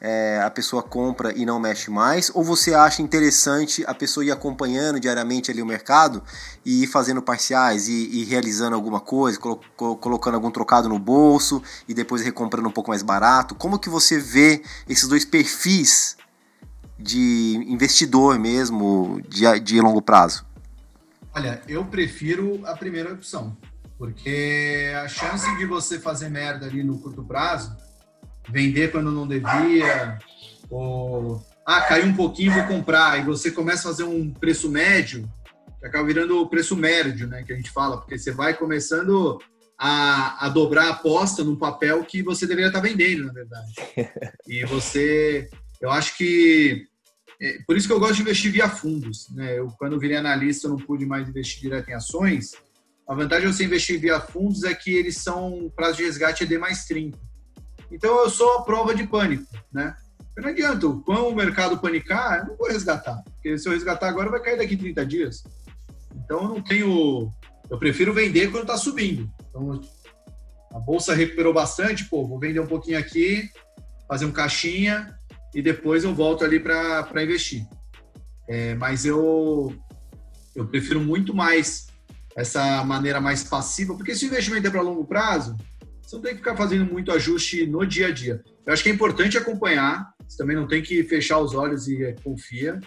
[SPEAKER 2] É, a pessoa compra e não mexe mais? Ou você acha interessante a pessoa ir acompanhando diariamente ali o mercado e ir fazendo parciais e, e realizando alguma coisa, colo colocando algum trocado no bolso e depois recomprando um pouco mais barato? Como que você vê esses dois perfis de investidor mesmo, de, de longo prazo?
[SPEAKER 4] Olha, eu prefiro a primeira opção, porque a chance de você fazer merda ali no curto prazo vender quando não devia, ou ah, caiu um pouquinho, vou comprar, e você começa a fazer um preço médio, que acaba virando o preço médio, né, que a gente fala, porque você vai começando a, a dobrar a aposta num papel que você deveria estar vendendo, na verdade. E você, eu acho que é, por isso que eu gosto de investir via fundos, né? Eu quando virei analista eu não pude mais investir direto em ações. A vantagem de você investir via fundos é que eles são prazo de resgate ED mais 30. Então eu sou a prova de pânico, né? Não adianta, quando o mercado panicar, eu não vou resgatar. Porque se eu resgatar agora, vai cair daqui 30 dias. Então eu não tenho. Eu prefiro vender quando está subindo. Então a bolsa recuperou bastante, pô, vou vender um pouquinho aqui, fazer um caixinha e depois eu volto ali para investir. É, mas eu, eu prefiro muito mais essa maneira mais passiva, porque se o investimento é para longo prazo, você não tem que ficar fazendo muito ajuste no dia a dia. Eu acho que é importante acompanhar, você também não tem que fechar os olhos e confia,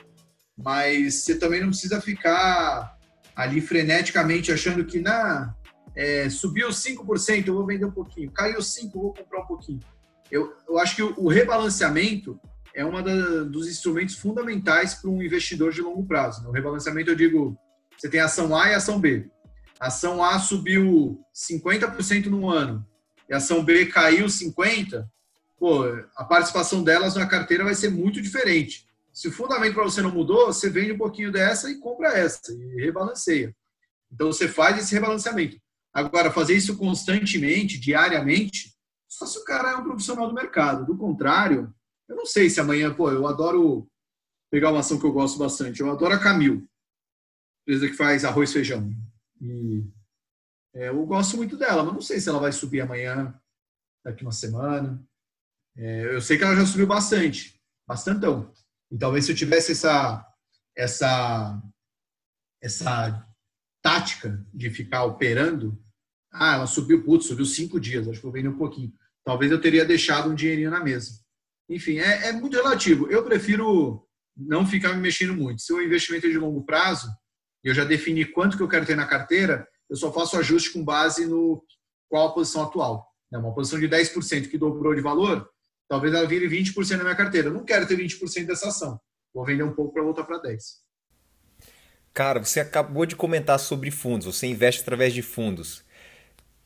[SPEAKER 4] mas você também não precisa ficar ali freneticamente achando que na é, subiu 5%, eu vou vender um pouquinho, caiu 5%, eu vou comprar um pouquinho. Eu, eu acho que o, o rebalanceamento é um dos instrumentos fundamentais para um investidor de longo prazo. No né? rebalanceamento, eu digo, você tem ação A e ação B. A ação A subiu 50% no ano, e a ação B caiu 50%, pô, a participação delas na carteira vai ser muito diferente. Se o fundamento para você não mudou, você vende um pouquinho dessa e compra essa, e rebalanceia. Então você faz esse rebalanceamento. Agora, fazer isso constantemente, diariamente, só se o cara é um profissional do mercado. Do contrário, eu não sei se amanhã, pô, eu adoro pegar uma ação que eu gosto bastante. Eu adoro a Camil, empresa que faz arroz e feijão. E é, eu gosto muito dela, mas não sei se ela vai subir amanhã, daqui uma semana. É, eu sei que ela já subiu bastante, bastantão. E talvez se eu tivesse essa, essa, essa tática de ficar operando, ah, ela subiu, putz, subiu cinco dias, acho que eu vendi um pouquinho. Talvez eu teria deixado um dinheirinho na mesa. Enfim, é, é muito relativo. Eu prefiro não ficar me mexendo muito. Se o investimento é de longo prazo, eu já defini quanto que eu quero ter na carteira, eu só faço ajuste com base no qual a posição atual. Né? Uma posição de 10% que dobrou de valor, talvez ela vire 20% na minha carteira. Eu não quero ter 20% dessa ação. Vou vender um pouco para voltar para 10%.
[SPEAKER 1] Cara, você acabou de comentar sobre fundos, você investe através de fundos.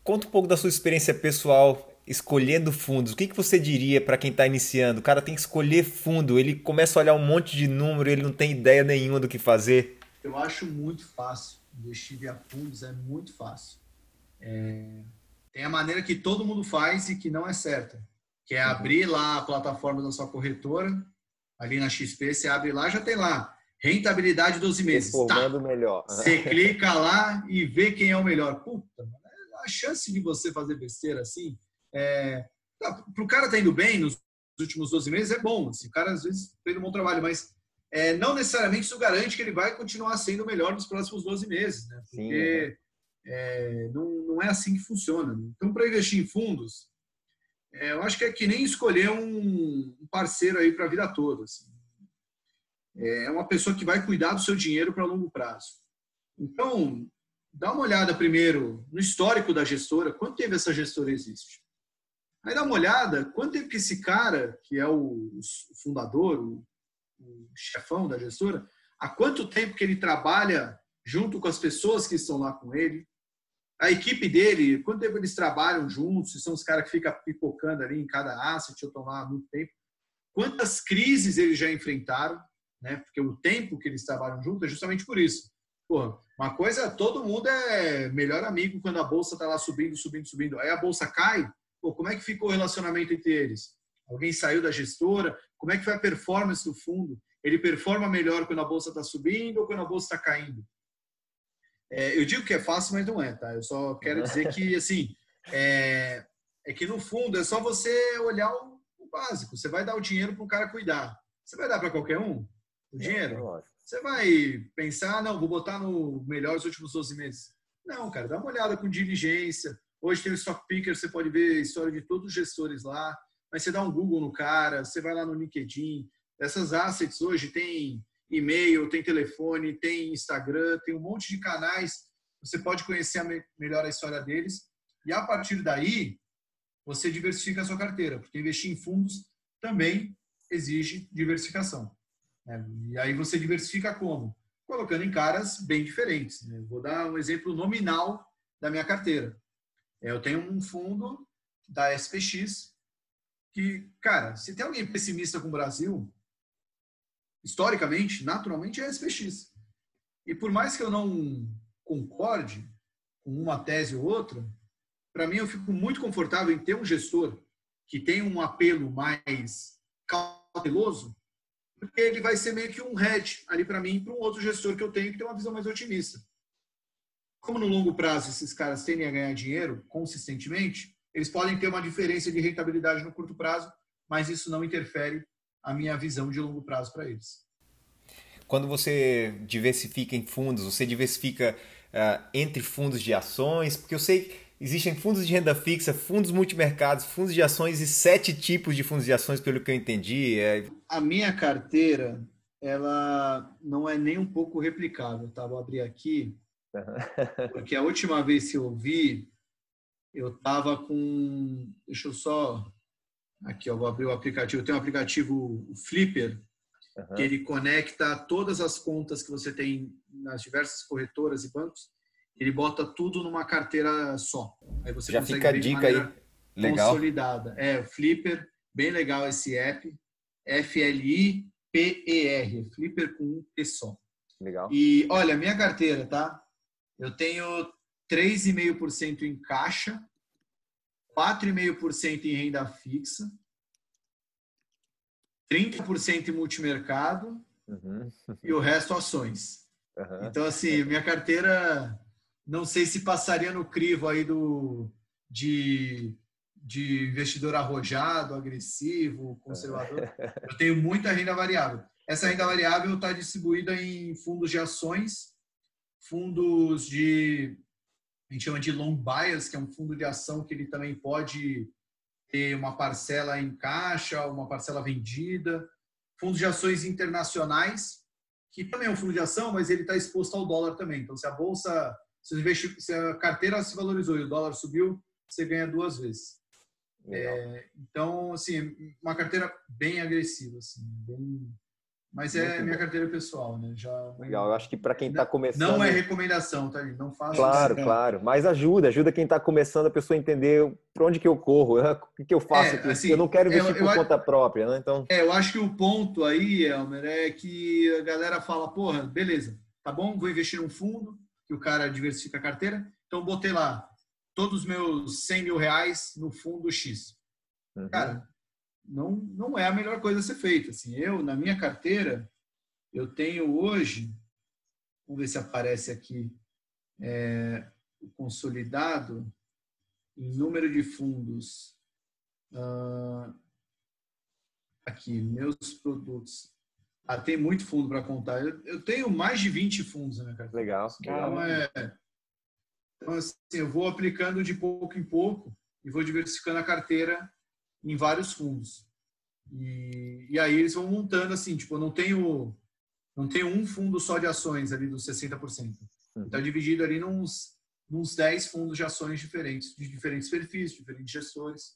[SPEAKER 1] Conta um pouco da sua experiência pessoal escolhendo fundos. O que, que você diria para quem está iniciando? O cara tem que escolher fundo, ele começa a olhar um monte de número, ele não tem ideia nenhuma do que fazer.
[SPEAKER 4] Eu acho muito fácil investir via fundos é muito fácil. É, tem a maneira que todo mundo faz e que não é certa, que é abrir lá a plataforma da sua corretora, ali na XP, você abre lá, já tem lá rentabilidade 12 meses.
[SPEAKER 2] Tá. melhor.
[SPEAKER 4] Você clica lá e vê quem é o melhor. Puta, a chance de você fazer besteira assim, é, tá, para o cara tá indo bem nos últimos 12 meses é bom. Assim, o cara às vezes fez um bom trabalho, mas é, não necessariamente isso garante que ele vai continuar sendo o melhor nos próximos 12 meses, né? Porque é, não, não é assim que funciona. Né? Então, para investir em fundos, é, eu acho que é que nem escolher um, um parceiro aí para a vida toda. Assim. É uma pessoa que vai cuidar do seu dinheiro para longo prazo. Então, dá uma olhada primeiro no histórico da gestora, quanto tempo essa gestora existe? Aí dá uma olhada quanto tempo que esse cara, que é o fundador, o o chefão da gestora, há quanto tempo que ele trabalha junto com as pessoas que estão lá com ele, a equipe dele, quanto tempo eles trabalham juntos, se são os caras que ficam pipocando ali em cada asset, eu estou lá há muito tempo, quantas crises eles já enfrentaram, né? porque o tempo que eles trabalham juntos é justamente por isso. Porra, uma coisa, todo mundo é melhor amigo quando a bolsa está lá subindo, subindo, subindo. Aí a bolsa cai, pô, como é que ficou o relacionamento entre eles? Alguém saiu da gestora? Como é que foi a performance do fundo? Ele performa melhor quando a bolsa está subindo ou quando a bolsa está caindo? É, eu digo que é fácil, mas não é, tá? Eu só quero dizer que, assim, é, é que no fundo é só você olhar o, básico. Você vai dar o dinheiro para o cara cuidar. Você vai dar para qualquer um o dinheiro? Você vai pensar, não, vou botar no melhor os últimos 12 meses. Não, cara, dá uma olhada com diligência. Hoje tem o Stock Picker, você pode ver a história de todos os gestores lá. Mas você dá um Google no cara, você vai lá no LinkedIn. Essas assets hoje tem e-mail, tem telefone, tem Instagram, tem um monte de canais. Você pode conhecer melhor a história deles. E a partir daí, você diversifica a sua carteira, porque investir em fundos também exige diversificação. Né? E aí você diversifica como? Colocando em caras bem diferentes. Né? Vou dar um exemplo nominal da minha carteira. Eu tenho um fundo da SPX que, cara, se tem alguém pessimista com o Brasil, historicamente, naturalmente é SPX. E por mais que eu não concorde com uma tese ou outra, para mim eu fico muito confortável em ter um gestor que tem um apelo mais cauteloso, porque ele vai ser meio que um hedge ali para mim, para um outro gestor que eu tenho que tem uma visão mais otimista. Como no longo prazo esses caras tendem a ganhar dinheiro consistentemente, eles podem ter uma diferença de rentabilidade no curto prazo, mas isso não interfere a minha visão de longo prazo para eles.
[SPEAKER 1] Quando você diversifica em fundos, você diversifica uh, entre fundos de ações, porque eu sei existem fundos de renda fixa, fundos multimercados, fundos de ações e sete tipos de fundos de ações, pelo que eu entendi. É...
[SPEAKER 4] A minha carteira, ela não é nem um pouco replicável, tá? Vou abrir aqui, porque a última vez que eu vi, eu estava com. Deixa eu só. Aqui, eu vou abrir o aplicativo. Eu tenho um aplicativo Flipper, uhum. que ele conecta todas as contas que você tem nas diversas corretoras e bancos. Ele bota tudo numa carteira só. Aí você
[SPEAKER 1] Já fica a dica aí. Legal.
[SPEAKER 4] Consolidada. É, o Flipper, bem legal esse app. F-L-I-P-E-R. Flipper com um P só.
[SPEAKER 1] Legal.
[SPEAKER 4] E olha, minha carteira, tá? Eu tenho 3,5% em caixa, 4,5% em renda fixa, 30% em multimercado uhum. e o resto ações. Uhum. Então, assim, minha carteira, não sei se passaria no crivo aí do, de, de investidor arrojado, agressivo, conservador. Eu tenho muita renda variável. Essa renda variável está distribuída em fundos de ações, fundos de a gente chama de long bias, que é um fundo de ação que ele também pode ter uma parcela em caixa, uma parcela vendida. Fundos de ações internacionais, que também é um fundo de ação, mas ele está exposto ao dólar também. Então, se a bolsa, se, a carteira se valorizou e o dólar subiu, você ganha duas vezes. É, então, assim, uma carteira bem agressiva, assim, bem, mas é Muito minha bom. carteira pessoal, né? Já...
[SPEAKER 1] Legal, eu acho que para quem está começando.
[SPEAKER 4] Não é recomendação, tá? Não faça
[SPEAKER 1] Claro, isso. claro. Mas ajuda, ajuda quem está começando a pessoa a entender para onde que eu corro, o que, eu faço. É, assim, eu não quero investir eu, por eu, conta própria, né? Então...
[SPEAKER 4] É, eu acho que o ponto aí, Elmer, é que a galera fala, porra, beleza, tá bom, vou investir num fundo, que o cara diversifica a carteira. Então, botei lá todos os meus 100 mil reais no fundo X. Uhum. Cara, não, não é a melhor coisa a ser feita. Assim, eu, na minha carteira, eu tenho hoje, vamos ver se aparece aqui, é, o consolidado em número de fundos. Uh, aqui, meus produtos. Ah, tem muito fundo para contar. Eu, eu, tenho mais de 20 fundos na minha carteira.
[SPEAKER 1] Legal.
[SPEAKER 4] Então, é, então, assim, eu vou aplicando de pouco em pouco e vou diversificando a carteira em vários fundos. E, e aí eles vão montando assim, tipo, eu não tenho, não tenho um fundo só de ações ali dos 60%. Está uhum. dividido ali nos, nos 10 fundos de ações diferentes, de diferentes perfis, diferentes gestores.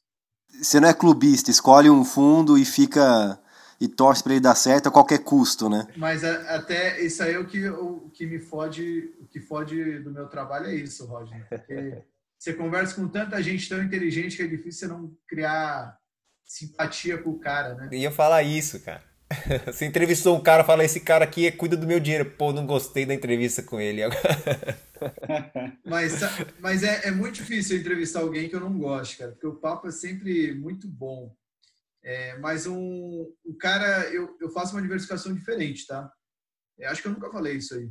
[SPEAKER 2] Você não é clubista, escolhe um fundo e fica e torce para ele dar certo a qualquer custo, né?
[SPEAKER 4] Mas a, até isso aí é o que, o que me fode, o que fode do meu trabalho é isso, Roger. Porque você conversa com tanta gente tão inteligente que é difícil você não criar simpatia com o cara, né?
[SPEAKER 1] Eu ia falar isso, cara. Você entrevistou um cara, fala, esse cara aqui cuida do meu dinheiro. Pô, não gostei da entrevista com ele.
[SPEAKER 4] mas mas é, é muito difícil entrevistar alguém que eu não gosto, cara, porque o papo é sempre muito bom. É, mas um, um cara, eu, eu faço uma diversificação diferente, tá? Eu acho que eu nunca falei isso aí.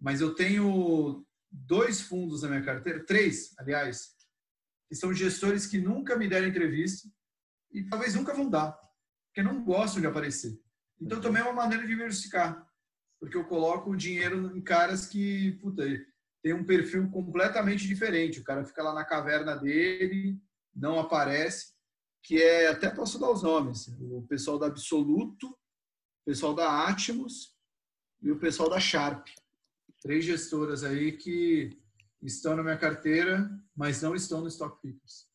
[SPEAKER 4] Mas eu tenho dois fundos na minha carteira, três, aliás, que são gestores que nunca me deram entrevista e talvez nunca vão dar, porque não gostam de aparecer. Então também é uma maneira de diversificar, porque eu coloco o dinheiro em caras que, puta, tem um perfil completamente diferente. O cara fica lá na caverna dele, não aparece, que é, até posso dar os nomes, o pessoal da Absoluto, o pessoal da Atmos e o pessoal da Sharp. Três gestoras aí que estão na minha carteira, mas não estão no Stock Pickers.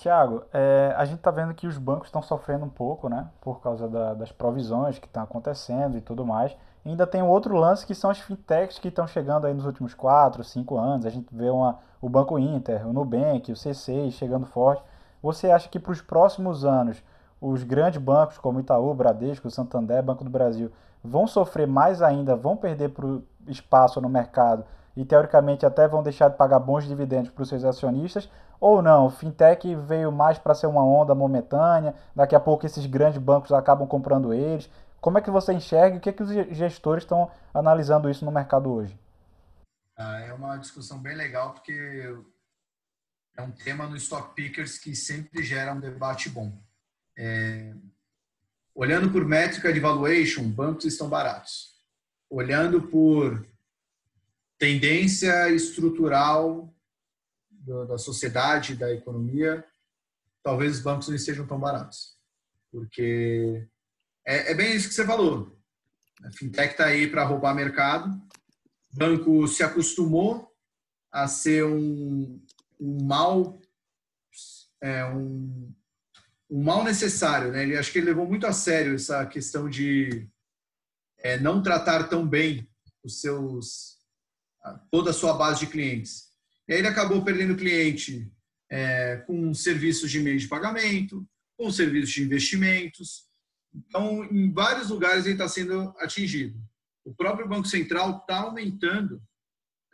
[SPEAKER 3] Tiago, é, a gente está vendo que os bancos estão sofrendo um pouco, né? Por causa da, das provisões que estão acontecendo e tudo mais. E ainda tem um outro lance que são as fintechs que estão chegando aí nos últimos 4, 5 anos. A gente vê uma, o Banco Inter, o Nubank, o C6 chegando forte. Você acha que para os próximos anos os grandes bancos como Itaú, Bradesco, Santander, Banco do Brasil vão sofrer mais ainda, vão perder pro espaço no mercado e teoricamente até vão deixar de pagar bons dividendos para os seus acionistas, ou não, o fintech veio mais para ser uma onda momentânea, daqui a pouco esses grandes bancos acabam comprando eles. Como é que você enxerga e o que, é que os gestores estão analisando isso no mercado hoje?
[SPEAKER 4] Ah, é uma discussão bem legal, porque é um tema no Stock Pickers que sempre gera um debate bom. É... Olhando por métrica de valuation, bancos estão baratos. Olhando por tendência estrutural da sociedade, da economia, talvez os bancos não estejam tão baratos. Porque é, é bem isso que você falou. A fintech está aí para roubar mercado. O banco se acostumou a ser um, um mal, é, um, um mal necessário. Né? Ele, acho que ele levou muito a sério essa questão de é, não tratar tão bem os seus toda a sua base de clientes. E aí ele acabou perdendo cliente é, com serviços de meio de pagamento, com serviços de investimentos. Então, em vários lugares ele está sendo atingido. O próprio Banco Central está aumentando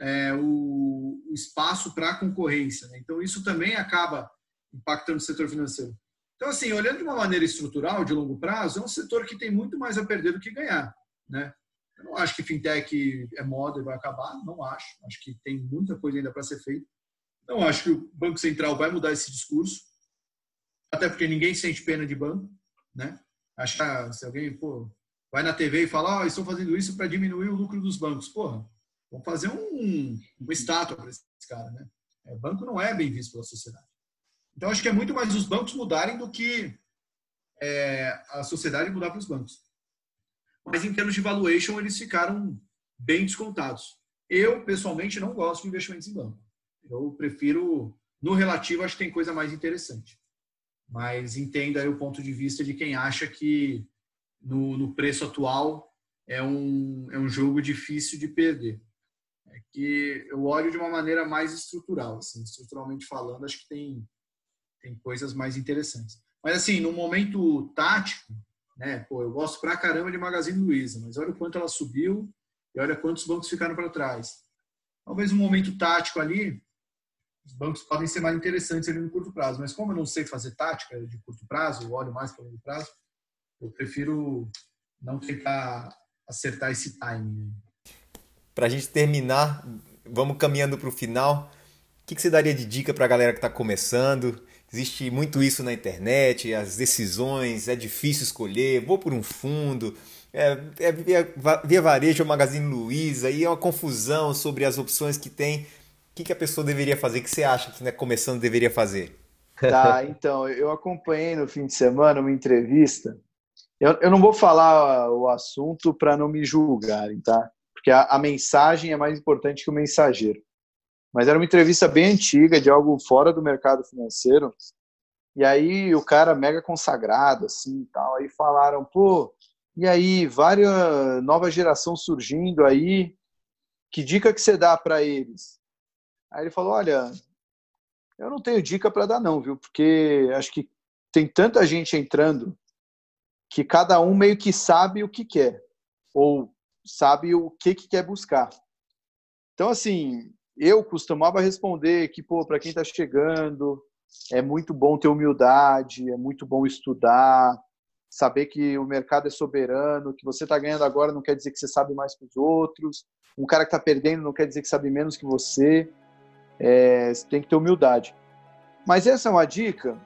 [SPEAKER 4] é, o, o, espaço para a concorrência. Né? Então, isso também acaba impactando o setor financeiro. Então, assim, olhando de uma maneira estrutural, de longo prazo, é um setor que tem muito mais a perder do que ganhar. Né? Eu não acho que fintech é moda e vai acabar, não acho. Acho que tem muita coisa ainda para ser feita. Não acho que o Banco Central vai mudar esse discurso, até porque ninguém sente pena de banco, né? Achar, se alguém pô, vai na TV e fala, oh, estou fazendo isso para diminuir o lucro dos bancos. Porra, vamos fazer um, uma estátua para esse cara, né? É, banco não é bem visto pela sociedade. Então, acho que é muito mais os bancos mudarem do que é, a sociedade mudar para os bancos mas em termos de valuation eles ficaram bem descontados. Eu, pessoalmente, não gosto de investimentos em banco. Eu prefiro, no relativo, acho que tem coisa mais interessante. Mas entenda aí o ponto de vista de quem acha que no, no preço atual é um, é um jogo difícil de perder. É que eu olho de uma maneira mais estrutural, assim, estruturalmente falando, acho que tem, tem coisas mais interessantes. Mas assim, no momento tático, né? Pô, eu gosto pra caramba de Magazine Luiza, mas olha o quanto ela subiu e olha quantos bancos ficaram para trás. Talvez um momento tático ali, os bancos podem ser mais interessantes ali no curto prazo, mas como eu não sei fazer tática de curto prazo, eu olho mais para longo prazo, eu prefiro não tentar acertar esse timing.
[SPEAKER 1] Para a gente terminar, vamos caminhando para o final. O que, que você daria de dica para a galera que está começando? Existe muito isso na internet, as decisões, é difícil escolher, vou por um fundo, é, é via, via varejo ou Magazine Luiza, aí é uma confusão sobre as opções que tem. O que, que a pessoa deveria fazer? O que você acha que né, começando deveria fazer?
[SPEAKER 5] Tá, então, eu acompanhei no fim de semana uma entrevista. Eu, eu não vou falar o assunto para não me julgarem, tá? Porque a, a mensagem é mais importante que o mensageiro. Mas era uma entrevista bem antiga, de algo fora do mercado financeiro. E aí o cara mega consagrado, assim, tal. Aí falaram, pô, e aí, várias nova geração surgindo aí, que dica que você dá para eles? Aí ele falou, olha, eu não tenho dica para dar não, viu? Porque acho que tem tanta gente entrando que cada um meio que sabe o que quer ou sabe o que que quer buscar. Então assim, eu costumava responder que, pô, para quem está chegando, é muito bom ter humildade, é muito bom estudar, saber que o mercado é soberano, que você está ganhando agora não quer dizer que você sabe mais que os outros, um cara que está perdendo não quer dizer que sabe menos que você, é, você tem que ter humildade. Mas essa é uma dica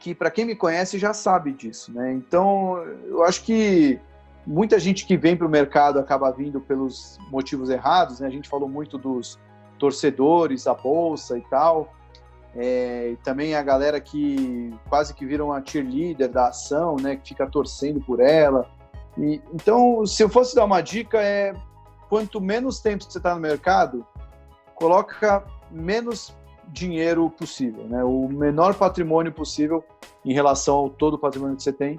[SPEAKER 4] que para quem me conhece já sabe disso, né? Então, eu acho que muita gente que vem para o mercado acaba vindo pelos motivos errados, né? A gente falou muito dos torcedores, a bolsa e tal. É, e também a galera que quase que viram a cheerleader da ação, né? Que fica torcendo por ela. E, então, se eu fosse dar uma dica, é quanto menos tempo você está no mercado, coloca menos dinheiro possível, né? O menor patrimônio possível em relação ao todo o patrimônio que você tem,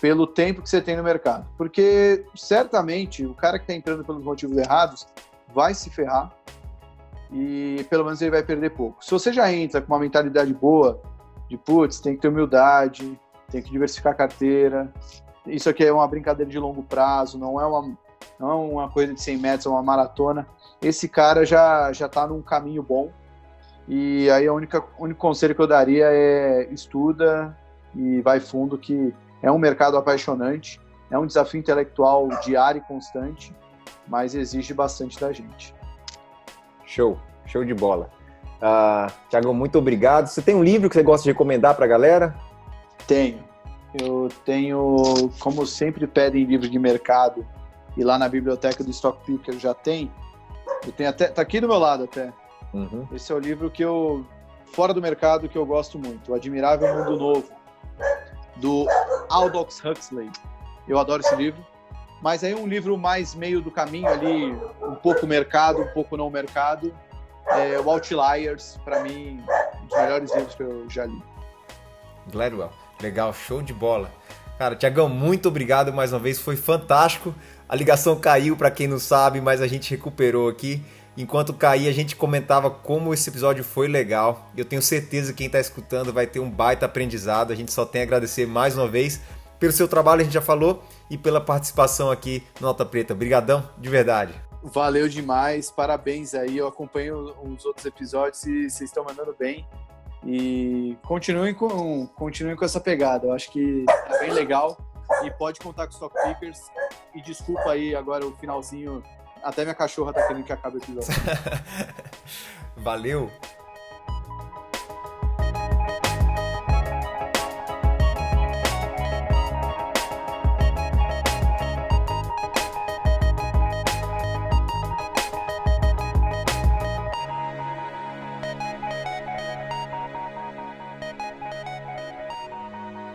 [SPEAKER 4] pelo tempo que você tem no mercado. Porque certamente o cara que está entrando pelos motivos errados vai se ferrar e pelo menos ele vai perder pouco. Se você já entra com uma mentalidade boa, de putz, tem que ter humildade, tem que diversificar a carteira, isso aqui é uma brincadeira de longo prazo, não é uma, não é uma coisa de 100 metros, é uma maratona. Esse cara já já está num caminho bom e aí a única único conselho que eu daria é estuda e vai fundo que é um mercado apaixonante, é um desafio intelectual diário e constante, mas exige bastante da gente.
[SPEAKER 6] Show, show de bola. Uh, Tiago, muito obrigado. Você tem um livro que você gosta de recomendar para a galera?
[SPEAKER 4] Tenho. Eu tenho, como sempre pedem livros de mercado, e lá na biblioteca do Stock Picker já tem. Eu tenho até, tá aqui do meu lado até. Uhum. Esse é o livro que eu, fora do mercado, que eu gosto muito. O Admirável Mundo Novo, do Aldous Huxley. Eu adoro esse livro. Mas aí um livro mais meio do caminho ali, um pouco mercado, um pouco não mercado. É o Outliers, para mim, um dos melhores livros que eu já li.
[SPEAKER 1] Gladwell, legal, show de bola. Cara, Tiagão, muito obrigado mais uma vez, foi fantástico. A ligação caiu para quem não sabe, mas a gente recuperou aqui. Enquanto caía, a gente comentava como esse episódio foi legal. Eu tenho certeza que quem está escutando vai ter um baita aprendizado. A gente só tem a agradecer mais uma vez pelo seu trabalho, a gente já falou, e pela participação aqui no Nota Preta. Obrigadão, de verdade.
[SPEAKER 4] Valeu demais, parabéns aí. Eu acompanho os outros episódios e vocês estão mandando bem. E continuem com, continuem com essa pegada. Eu acho que é bem legal. E pode contar com os Stock Pickers. E desculpa aí agora o finalzinho até minha cachorra tá querendo que acabe o episódio.
[SPEAKER 1] Valeu.